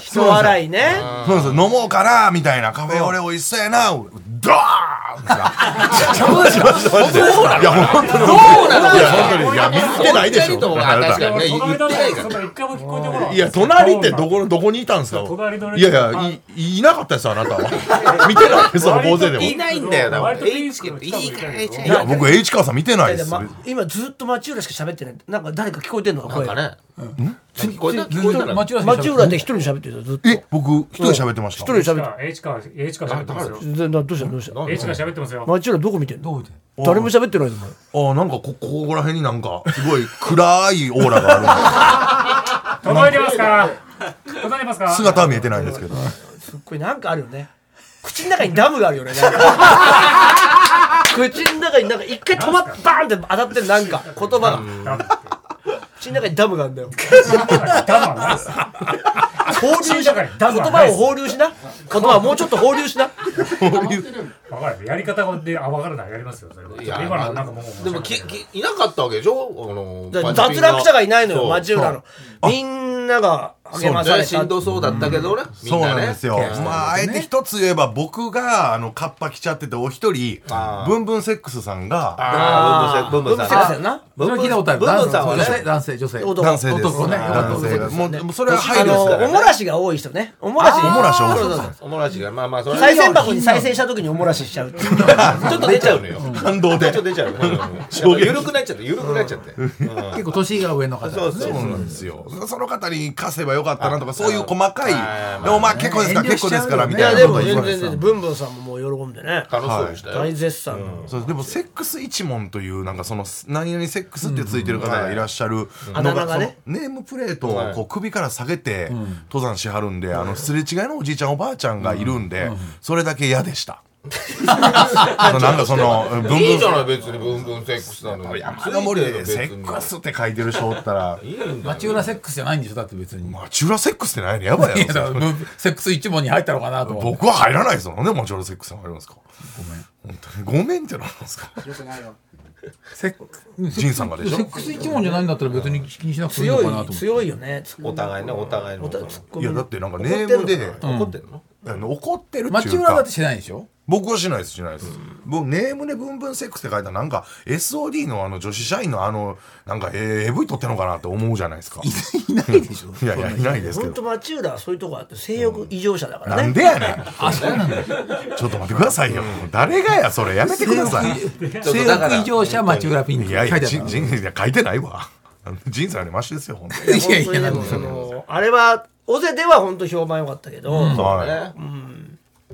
人笑いね。そうです飲もうかなみたいなカフェオレ美味しそうやな。ドーンいや本当に。そうなのいや本当に。いや見てないでしょ確かに。ね言ってないからそんな一回も聞こえてこないいや隣ってどこのどこにいたんですか？隣のいやいやいいなかったですよあなたは。見てない。ですその大勢でも。いないんだよいいかいや僕 H 川さん見てないですま今ずっと町浦しか喋ってない。なんか誰か聞こえてんのか声なんかね。聞こえた？聞こえた？ら町浦町浦で一人で喋ってずっと。え僕一人で喋ってました？一人で喋って。H か喋ってますよ。るどうしたどうした？H か喋ってますよ。町浦どこ見てんの？誰も喋ってないあなんかこここら辺になんかすごい暗いオーラがあ 届いてますか？届いてますか？る姿は見えてないんですけど。すっごいなんかあるよね。口の中にダムがあるよねなんか 口の中になんか一回止まっバーンって当たってるなんか言葉が。口の中にダムがあるんだよ。ダムはないです。放流しな言葉を放流しな。言葉をもうちょっと放流しなわかる。やり方であ分かるな。らやりますよ。それは。いや今のなんかもうでもききいなかったわけでしょ？あの脱落者がいないのよ町浦の。みんなが励まさねれた。しんどそうだったけどね。みそうんなね。なんですよ。まあ、あえて一つ言えば、僕が、あの、カッパ着ちゃってて、お一人。ブンブンセックスさんが、ああブンブンブンブンブンブンセックスさんやん。なそれは聞いたことある。ブンブンさんはね。男性。女性。男男性です。男ね。男性が。もう、でもそれはあ配慮のです。からおもらしが多い人ね。おもらし。おもらしおもらしが。まあまあそれ再生箱に再生した時におもらししちゃう ちょっと出ちゃうのよ。感動で。ちょっと。出ちゃう。うん。緩くなっちゃって緩くなっちゃって。うん。結構年が上の方そうそうそうなんですよ。その方に貸せばよかったなとか、そういう細かい。でもまあ結構ですか？ら、結構ですから、みたいなでも全然ブンブンさんももう喜んでね。楽しそうでしたよ。大絶賛の。そうでもセックス一門というなんかその何々セックスってついてる方がいらっしゃるあのがネームプレートはい。をこう首から下げて登山しはるんであのすれ違いのおじいちゃんおばあちゃんがいるんでそれだけ嫌でした。あのなんかそのブンブン。いいじゃない別にブンブンセックスなのに。山の森でセックスって書いてる人おったら。町浦セックスじゃないんでしょだって別に。マチュラセックスってないねやばい いやろセックス一問に入ったのかなと僕は入らないですよねマチュラセックス入るんですか？ごめん。本当にごめんってなんですか？セックジンさんがでしょ？セックス一問じゃないんだったら別に気にしなくていいの強いかなと思って。強いよね。お互いねお互いのいやだってなんかネームで怒ってんの？怒ってるっていうか。町浦だってしてないでしょ？僕はしないですしないです、僕ネームでブンブンセックスって書いたらなんか SOD のあの女子社員のあのなんかえー AV 撮ってんのかなって思うじゃないですか。いないでしょ。いやいやいないですけ本当ど町浦はそういうとこあって性欲異常者だからね。なんでやねん。ちょっと待ってくださいよ。誰がやそれ？やめてください。性欲異常者町浦ピンクいやいや書いてあったジンジンいや書いてないわ。ジンさんよりマシですよ本当に。いやいや本当にでもそのあれは尾瀬では本当評判良かったけど、はい。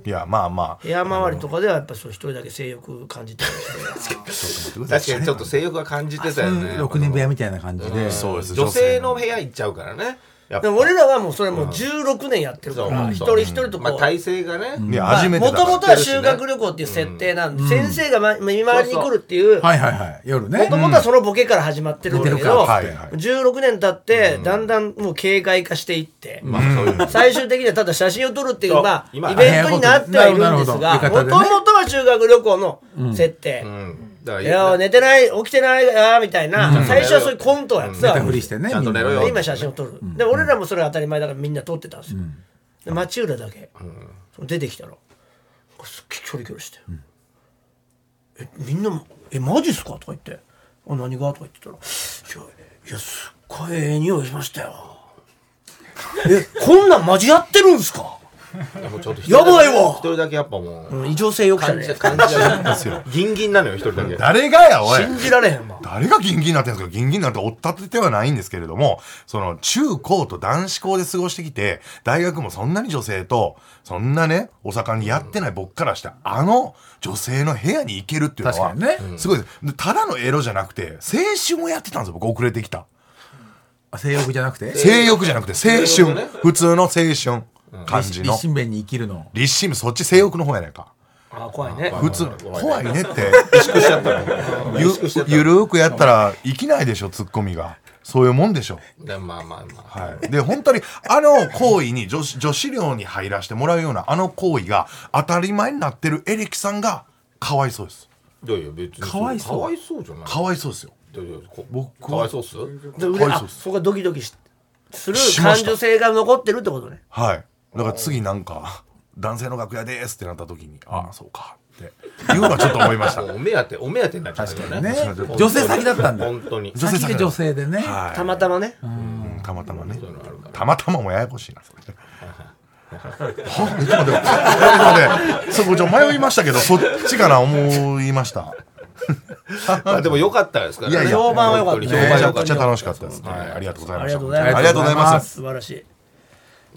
いやまあま部屋周りとかではやっぱそう一人だけ性欲感じてるんで確かにちょっと性欲が感じてたよね。6人部屋みたいな感じで。そうです。女性の部屋行っちゃうからねでも俺らはもうそれもう16年やってるから、一人一人とこう、まあ体制がね。いや初めてだもともとは修学旅行っていう設定なんで、先生がま見回りに来るっていう、はいはいはい。夜ね。もともとはそのボケから始まってるんだけど、かはいはい16年経って、だんだんもう警戒化していって、最終的にはただ写真を撮るっていう、まあ、今イベントになってはいるんですが、もともとは修学旅行の設定。うんだからいや、寝てない、起きてないや、みたいな、最初はそういうコントをやってた。わけ寝たふりしてねちゃんと寝ろよ。今写真を撮る、で俺らもそれは当たり前だからみんな撮ってたんですよ、で町浦だけ、出てきたらすっげえキョロキョロして「えみんなもえマジっすか?」とか言って「あ何が?」とか言ってたら「いやいやすっごいええ匂いしましたよ」えこんなんマジやってるんすか？でもちょっとやばいわ。一人だけやっぱもううん異常性よく感じね。感じですよ。ギンギンなのよ一人だけ。誰がやおい。信じられへんわ誰がギンギンになってるんですか。ギンギンなんて追っ立ててはないんですけれども、その中高と男子校で過ごしてきて、大学もそんなに女性と、そんなね、お盛んにやってない僕からして、あの女性の部屋に行けるっていうのは、確かにね。すごいです。でただのエロじゃなくて、青春をやってたんですよ、僕遅れてきた。あ性欲じゃなくて？性欲じゃなくて、青春。普通の青春。感じの。立身弁に生きるの。立身、そっち性欲の方やないか。あ怖いね。普通、怖いねって。ゆゆるーくやったら、生きないでしょ、ツッコミが。そういうもんでしょ。でまあまあまあ。はい、で本当にあの行為に女子女子寮に入らせてもらうようなあの行為が当たり前になってるエレキさんがかわいそうです。いやいや別にかわいそう。かわいそうじゃない。かわいそうですよ。いやいやこ僕はかわいそうっすかわいそうっす。そこがドキドキしする感受性が残ってるってことね。はいだから次なんか男性の楽屋ですってなった時にああそうかっていうのはちょっと思いました。お目当てお目当てになっちゃったよね。女性先だったんだ。本当に。女性先で女性でね。はい。たまたまね。うんたまたまね。たまたまもややこしいなそれ。はえちょっ？と待ってそこちょっと迷いましたけどそっちかな思いました。まあでも良かったですからね。いやいや。評判は良かった。ねめちゃくちゃ楽しかったですね。ありがとうございました。ありがとうございます。ありがとうございます。素晴らしい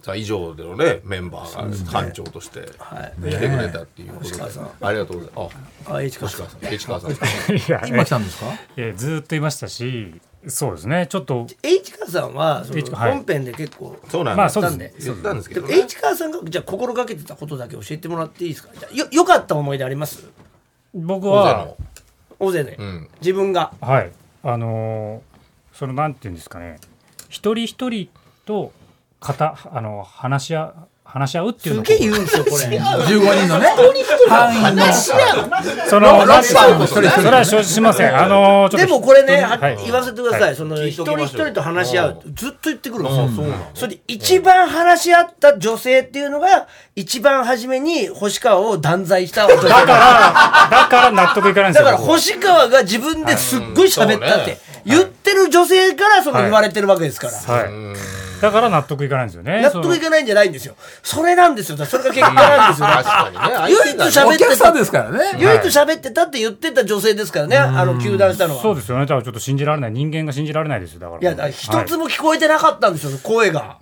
さあ以上でのねメンバーが班長として来てくれたっていうことで。ありがとうございます。あ市川さん。あ市川さん。今来たんですか？えずーっといましたしそうですねちょっと。市川さんは H 本編で結構そうなんです。まあそうですんで言ったんですけどね。H 川さんがじゃあ心がけてたことだけ教えてもらっていいですか？じゃあよよかった思い出あります？僕大勢はの。大勢で、うん。自分が。はい。あのーそのなんていうんですかね。一人一人と方あの話し合話し合うっていうのをすげえ言うんですよこれ。15 人のね。範囲の。そのラッパーも一人一人。それは承知しません。あのーちょっとでもこれね、ははい。言わせてください、その一人一人と話し合うずっと言ってくるんですよ、それで一番話し合った女性っていうの。が一番初めに星川を断罪しただからだから納得いかないんですだから星川が自分ですっごい喋ったって言ってる女性からその言われてるわけですから、はいだから納得いかないんですよね。納得いかないんじゃないんですよ。それなんですよ。それが結果なんですよ。確かにね。唯一お喋ってた客さんですからね。唯一喋ってたって言ってた女性ですからね。あの球団したのは。そうですよね。だからちょっと信じられない。人間が信じられないですよだから。いやだから一つも聞こえてなかったんですよ、声が。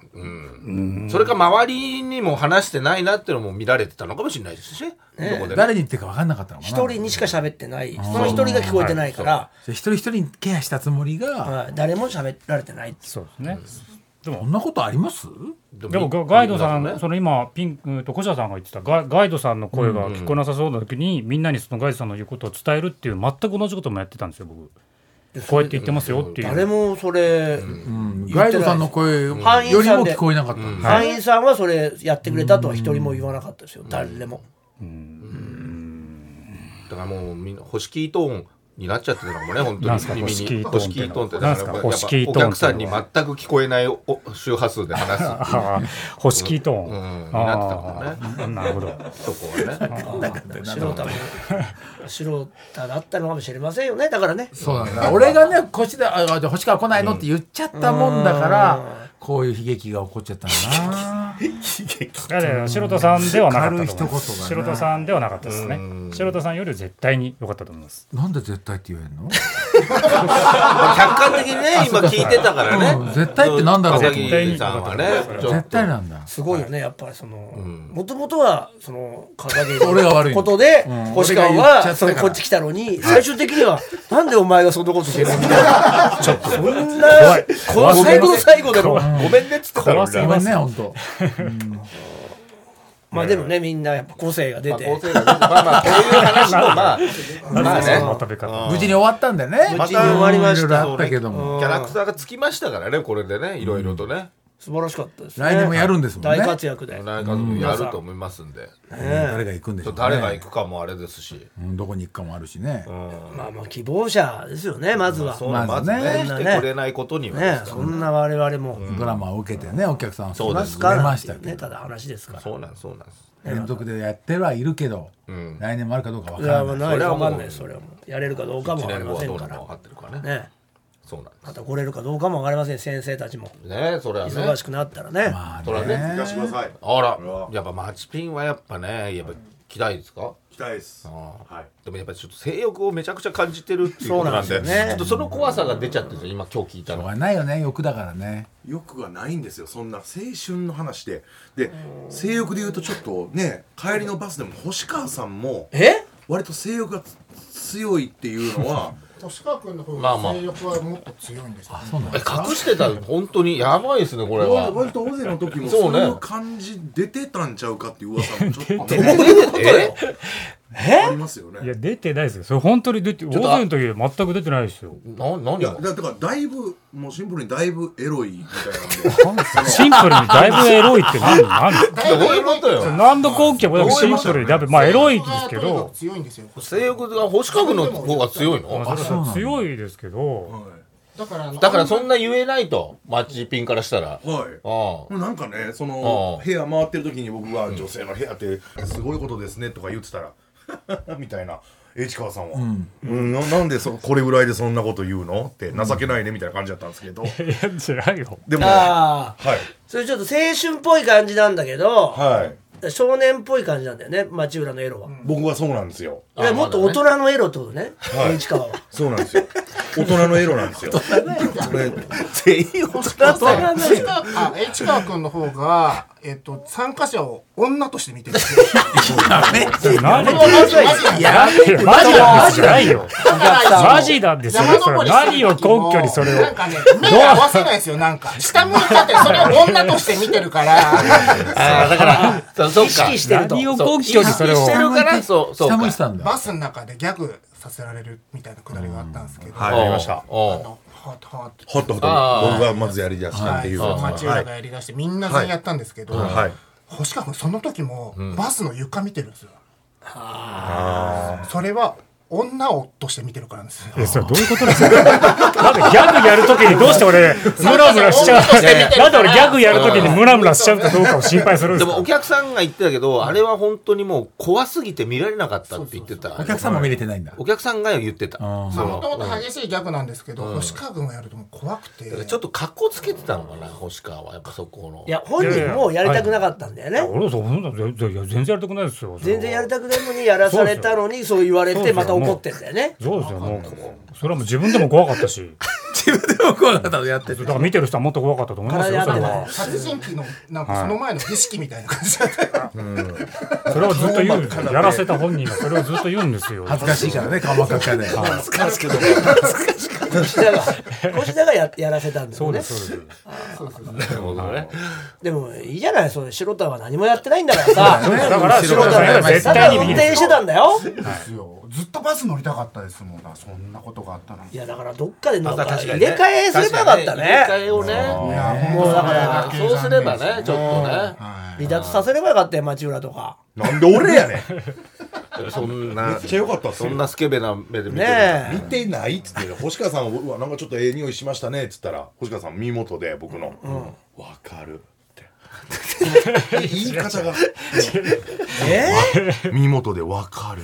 それか周りにも話してないなっていうのも見られてたのかもしれないですしね。どこでね誰に言ってるか分かんなかったのかな。一人にしか喋ってない。その一人が聞こえてないから、一人一人ケアしたつもりがはい。誰も喋られてないそうですね。こんなことあります？でもガガイドさん、ね。その今ピンクと小社さんが言ってたガガイドさんの声が聞こえなさそうな時に、みんなにそのガイドさんの言うことを伝えるっていう全く同じこともやってたんですよ僕。こうやって言ってますよっていう。誰もそれ、ガイドさんの声よりも範囲さんで聞こえなかったんです会員さん。はそれやってくれたとは一人も言わなかったですよ、誰でも、だからもうみん。な星キートーンになっちゃってるのかもね本当に。耳に。星キートーン星キートーンってなんすかお客さんに全く聞こえないお周波数で話すっていう。あー星キートーン、うんになってたもんね。なるほど。そこはね。素人も素人だったのかもしれませんよね。だからね。そうなんだ俺がね腰で「あじゃあ星川来ないの?」って言っちゃったもんだからこういう悲劇が起こっちゃったんだな。だって白田さんではなかったと思います。軽い一言がね。白田さんではなかったですね。白田さんよりは絶対に良かったと思います。なんで絶対って言えんの？まあ客観的にね今聞いてたからうん。ね絶対ってなんだろうと思って片桐さんはねちょっ絶対なんだ。すごいよねやっぱりそのもともとはその片桐俺が悪いことでうん。星川はそのこっち来たのに最終的にはなんでお前がそんなことしてるのみたいなちょっと。そんなこの最後の最後でのごめんねっつってたのにごめんね本当まあでもねみんなやっぱ個性が出て。まあ構成がまあまあこういう話もまあ まあね。無事に終わったんだよね無事に終わりましたいろいろあったけども。キャラクターがつきましたからねこれでねいろいろとね素晴らしかったですね。来年もやるんですもんね。大活躍で。なん。かやると思いますんで。誰が行くんでしょうね。誰が行くかもあれですし。うん。どこに行くかもあるしね。まあまあ希望者ですよねまずは。そうまずまずねね来てくれないことにはでね。そんな我々も。ドラマを受けてねお客さんそうです売れましたけど。ねただ話ですから。そうなんですそうなんです。連続でやってはいるけどん。来年もあるかどうかわからない。それはもうかんない。それはもうやれるかどうかも1わかりませんかどうなるか分からってるからね。ねそうなんでまた来れるかどうかもわかりません。先生たちも。すねそれはね。忙しくなったらね。まあそれはね。ね行かしてください。あら。やっぱマチピンはやっぱねやっぱ来たいですか？期待です。はい。でもやっぱりちょっと性欲をめちゃくちゃ感じてるっていうことなんでそうなんですよね。ちょっとその怖さが出ちゃってるんですよ今今日聞いたの。しょうがないよね欲だからね。欲がないんですよ。そんな青春の話で。で性欲で言うとちょっとね帰りのバスでも星川さんもえ？割と性欲が強いっていうのは星川君の方まあまあ。が性欲はもっと強いんですよ、ねえ隠してた本当にやばいですねこれは。割と大勢の時も。そういう感じ出てたんちゃうかっていう噂もちょっと え？ありますよね。いや出てないですよ。それ本当に出て大勢の時全く出てないですよ。な何が？いやだだからだいぶもうシンプルにだいぶエロいみたいな。ん でシンプルにだいぶエロいって何？何？どういうことよ？何度後期もシンプルに。だいぶまあエロいですけど。く強いんですよ。性欲が星川君の方が強いの？まあそれは強いですけど。だからあのだからそんな言えないと？マッチピンからしたら。はい。あなんかねそのああ。部屋回ってる時に僕が女性の部屋ってすごいことですねとか言ってたら みたいな。市川さんは、うん。ななんでそこれぐらいでそんなこと言うの？って情けないねみたいな感じだったんですけど、いや違うよ。でもああはい。それちょっと青春っぽい感じなんだけどはい少年っぽい感じなんだよね町浦のエロは。僕はそうなんですよ。いやもっと大人のエロってことねはい。市川は。そうなんですよ。大人のエロなんですよ。これ全員大人星川あ市川君の方が、えっと、参加者を女として見てる。んですよ。何これはマジマジいやマジなんですよ。だからマジなんですよ。ねそれ何を根拠にそれをなんかね目が合わせないですよなんか。下向いちゃってそれを女として見てるから。あだから そそっ意か識してると。何を根拠にそれをしてるバスの中でギャグさせられるみたいなくだりがあったんですけど、はいありました。ホットホット僕がまずやりだしたっていう町浦がやりだしてみんな全員やったんですけど、はい。星川君その時もバスの床見てるんですよ、それは女をとして見てるからですよ。えそれどういうことですか？なんでギャグやるときにどうして俺ムラムラしちゃう？女として見てるから。なんで俺ギャグやるときにムラムラしちゃうかどうかを心配するんでかですもお客さんが言ってたけどあれは本当にもう怖すぎて見られなかったって言ってた。お客さんも見れてないんだ。お客さんが言ってた。もとものと激しいギャグなんですけど、星川君がやるともう怖くて。ちょっと格好つけてたのかな星川はやっぱそこの。いや本人もやりたくなかったんだよね。俺そうそんな全然いや全然やりたくないですよ全然やりたくないのにやらされたのにそう言われてまた怒ってんだよね。そうですよもうそれはもう自分でも怖かったし。自分でも怖かったのやってだから見てる人はもっと怖かったと思いますよそれは。殺人鬼のなんかその前の儀式みたいな感じだった、それをずっと言うやらせた本人がそれをずっと言うんですよ。恥ずかしいからね顔真っ赤っかで越田が越田がややらせたんだそうでよねす。そうです。なるほどね。でもいいじゃないそれ。白田は何もやってないんだからさ。だから白田さんが絶対にいい転してたんだよ。ですよずっとバス乗りたかったですもんな。そんなことがあったのにいやだからどっかでなんか確かに入れ替えすればよかった入れ替ね。えをね。もうだからそうすればねちょっとね。離脱させればよかったよ町浦とか。なんで俺やねん。そんめなっちゃ良かったっすよ。そんなスケベな目で見てるね見てないっつって星川さんうわなんかちょっとええ匂いしましたねっつったら星川さん耳元で僕の「わ、かる」っ て言い方が。え耳元で「わかる」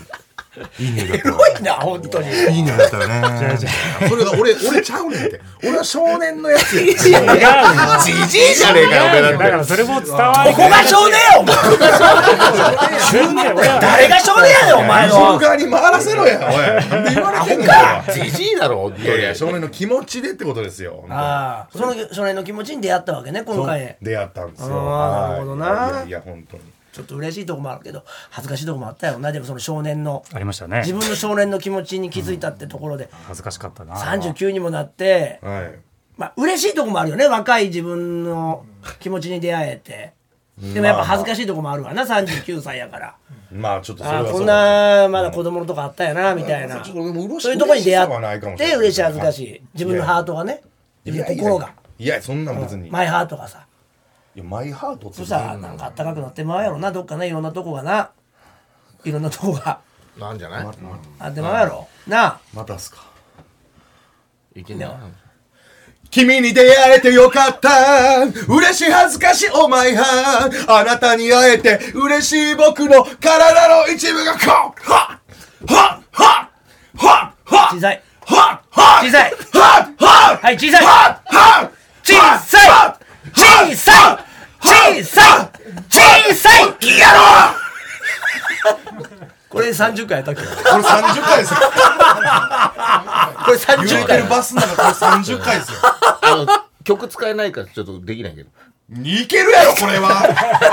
いい匂いだったよすごいな本当に。いい匂いだったよね。それが俺俺ちゃうねんって。俺は少年のやつや。違うじじいじゃねえかよお前だってだからそれも伝わるここが少年やお前。誰が少年やねんお前自分の側に回らせろやおいなんで言われてんねんこじじいだろれいやいや少年の気持ちでってことですよ本当ああその少年の気持ちに出会ったわけね今回出会ったんですよあーなるほどないや本当にちょっと嬉しいとこもあるけど恥ずかしいとこもあったよ。なでもその少年のありましたね。自分の少年の気持ちに気づいたってところで。恥ずかしかったな。39にもなってはい。まあ嬉しいとこもあるよね。若い自分の気持ちに出会えて。でもやっぱ恥ずかしいとこもあるわな。39歳やから。まあちょっとそれはそうああこんなまだ子供のとこあったやなみたいな。そういうとこに出会って嬉しい恥ずかしい。自分のハートがね自分の心が。いやいやそんなん別に。いマイハートがさやマイハートってそしたらなんかあったかくなってまうやろなどっかねいろんなとこがな。いろんなとこが。なんじゃない？あってまうやろなあ。またっすか。いけない？君に出会えてよかった。嬉しい恥ずかしいお前は。あなたに会えて嬉しい僕の体の一部がこう。はっはっはっはっはっ小さいはっはっ小さいはっはっはい小さいはっはっ小さい小さい小さい小さいいいやろ！これ30回やったっけ？これ30回ですよ。これ30言うて回るバスの中これ30回ですよ。あの曲使えないからちょっとできないけど。いけるやろこれは。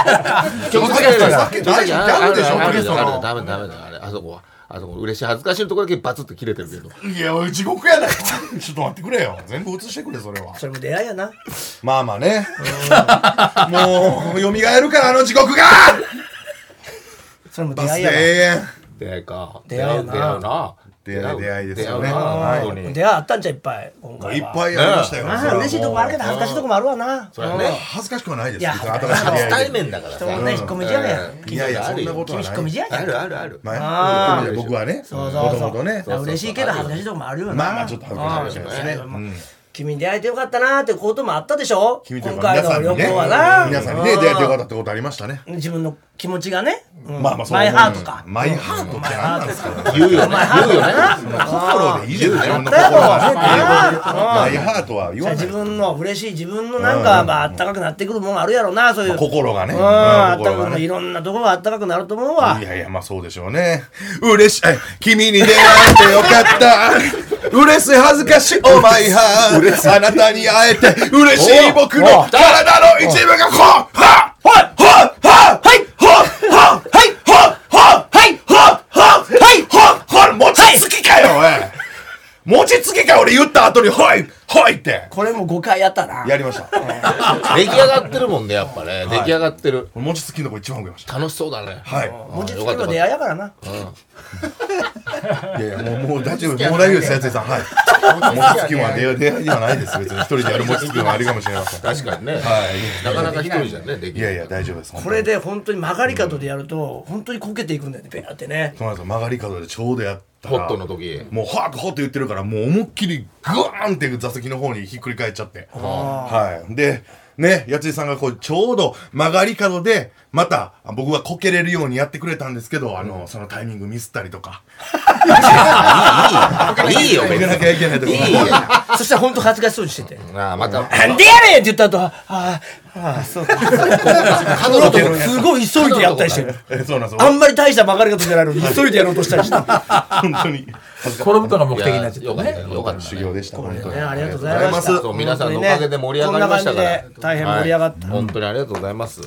曲使えないさっき大丈夫。でしょ？ダメダメだ。あれあそこはあそこ嬉しい恥ずかしいところだけバツって切れてるけど。いやおい地獄やないか。ちょっと待ってくれよ。全部映してくれそれは。それも出会いやな。まあまあね。もう蘇るからあの地獄が。それも出会いやな。で永遠出会いか出会いやな出会い出会いですよね。出会あったんじゃいっぱい。今い回は。っぱいありましたよああ嬉しいとこもあるけど恥ずかしいとこもあるわな。それはね。恥ずかしくはないです。いや初対で面だからさ。人もね引っ込み思案や。うん。いやいやそんなことは君引っ込ないみ思案や。あるあるある。まああ僕はねもそうそうそう。ともとね。だから嬉しいけど恥ずかしいとこもあるよな。まあまあちょっと恥ずかしいですね君に出会えてよかったなーってこともあったでしょ？君という今か皆さんに回の旅行はねな。皆さんにね出会えてよかったってことありましたね。自分の気持ちがね。うん。まあまあそうマイハートか。マイハートって何なんですか？言うよね。言うよね。心でいいじゃない自分の心は。ねうん。マイハートは言わない。自分の嬉しい自分のなんかまああったかくなってくるもんあるやろなそういう。心がね。うん。あったかくいろんなところがあったかくなると思うわ。いやいや、まあそうでしょうね。嬉しい、え君に出会えてよかった。嬉しい、恥ずかしい、お前は。あなたに会えて、嬉しい僕の体の一部がこう、はっはっはいはっはっはいはっはっはいはっはっはいはっはっ餅つきかよ、おい。餅つきか、俺言った後に、はい、はいって。これも5回やったなやりました。出来上がってるもんねやっぱね出来上がってる餅つきの子一番増えました。楽しそうだねはい。文字付きの出会いやからないやいや、もう、もう大丈夫、もう大丈夫です、やついさん。はい。餅つきも出会い出会いではないです。別に一人でやる餅つきもありかもしれません。確かにねはい。なかなか一人じゃねできいやいや、大丈夫です。これで本当に曲がり角でやると本当にこけていくんだよねペアってねそうなんですよ曲がり角でちょうどやったら。ホットの時。もうハートホット言ってるからもう思いっきりグワーンって座席の方にひっくり返っちゃって。はい。でねやついさんがこうちょうど曲がり角でまた僕がこけれるようにやってくれたんですけどあのそのタイミングミスったりとか。いいよこけ なきゃいけないとこいいよ。そしたら本当恥ずかしそうにしてて。ああまた。なんでやねんって言った後ああああそうか。すごい急いでやったりして。るえそうなんです。あよんまり大した曲がり方じゃないのに急いでやろうとしたりして。ね本当に。転ぶとが目的になっちゃったね。よかった。修行でした本当にありがとうございました。そう皆さんのおかげで盛り上がりましたから。大変盛り上がった。はい。本当にありがとうございます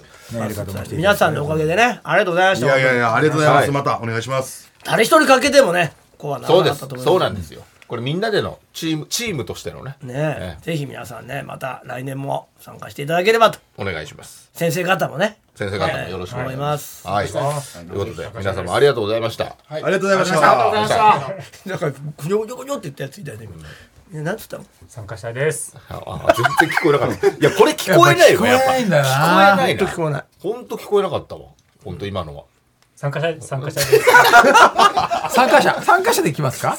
皆さんのおかげでね。ありがとうございました。いやいやいやありがとうございます、はい。またお願いします。誰一人かけてもねこうはならなかったと思います。そうなんですよ。これみんなでのチームチームとしてのね。ね。えぜひ皆さんねまた来年も参加していただければと。お願いします。先生方もね。先生方もよろしくお願いしま思います。すはい。ということで皆様ありがとうございました。ありがとうございました。なんかぐにょぐにょぐにょって言ったやついたよねなんつったの？参加したいです。ああ全然聞こえなかった。いやこれ聞こえないよやっぱ。聞こえないんだよな聞こえないな。ほんと聞こえない本当聞こえなかったわ。本当今のは。参加者 参加者です。参加者参加者でいきますか？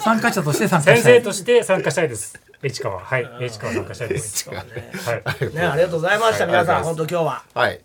参加者として参加先生として参加したいです。市川。はい。市川参加したいです。はい。ねありがとうございました。皆さん本当今日は。はい。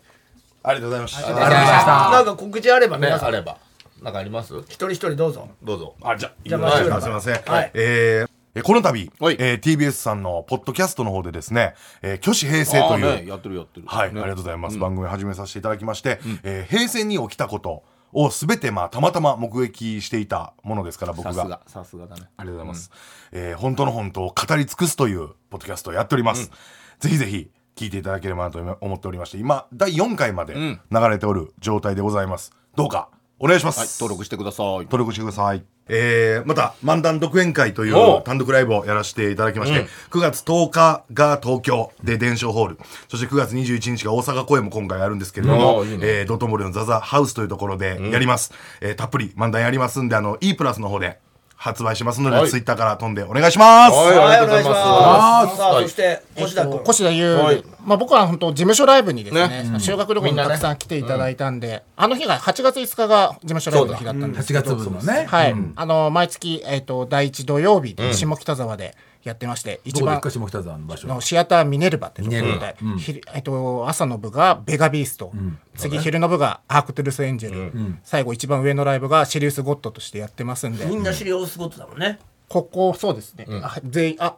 ありがとうございました。ありがとうございました。なんか告知あればねあれば。なんかあります？一人一人どうぞ。どうぞ。あじゃあじゃあはいすみません、はい。えーえこの度、はい。えー TBS さんのポッドキャストの方でですね「えー虚子平成」という、ねやってるやってる。はい、ね。ありがとうございます、番組始めさせていただきまして、えー平成に起きたことを全てまあたまたま目撃していたものですから僕が。さすがさすがだね。ありがとうございます、えー本当の本当を語り尽くすというポッドキャストをやっております、ぜひぜひ聞いていただければなと思っておりまして今第4回まで流れておる状態でございます。どうかお願いします、はい登録してください。登録してください。えー、また、漫談独演会といおう。う単独ライブをやらせていただきまして、9月10日が東京で伝承ホール、そして9月21日が大阪公演も今回あるんですけれども、おーいいね。えー、道頓堀のザザハウスというところでやります。えーたっぷり漫談やりますんで、あの、E プラスの方で発売しますので、はい。ツイッターから飛んでお願いします。はいありがとうございます。ます。さあはいそして越田君。越田優、はい。まあ、僕は本当事務所ライブにですねね。修学旅行にたくさん来ていただいたんで、あの日が8月5日が事務所ライブの日だったんです8月分のね。はい、あの毎月、えー、と第1土曜日で下北沢でやってまして、一番の場所？のシアターミネルバってところで、ひえっと朝の部がベガビースト、次昼の部がアークトゥルスエンジェル、最後一番上のライブがシリウスゴッドとしてやってますんで、みんなシリオスゴットだもんね。ここそうですね、あ全員あ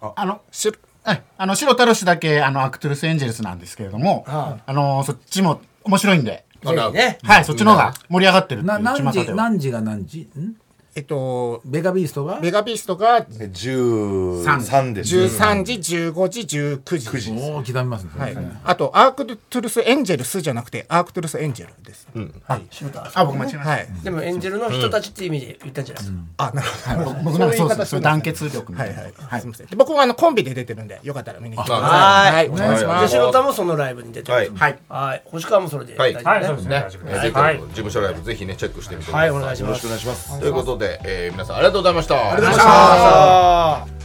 あ。のしはいあの白太郎氏だけあのアクトゥルスエンジェルスなんですけれども、あのそっちも面白いんで、ね。はい、そっちの方が盛り上がってるっていうな何時何時が何時？ん？えっとベガビーストが？ベガビーストが13です。13時15時19時。9時おお刻みますね。それねあとアークトゥルスエンジェルスじゃなくてアークトゥルスエンジェルです、あ僕間違えました、はい。でもエンジェルの人たちっていう意味で言ったんじゃないですか？あなるほど、僕なんかそう団結力みたはいい。なはい、すみません。で僕はあのコンビで出てるんでよかったら見に来てください。はい。はい。お願いしでます。白田もそのライブに出てるはい。はい。はい。星川もそれではい大はい。そうですね。事務所ライブぜひねチェックしてみてくださはい。お願いします。よろしくお願いします。ということで、えー皆さんありがとうございました。ありがとうございました。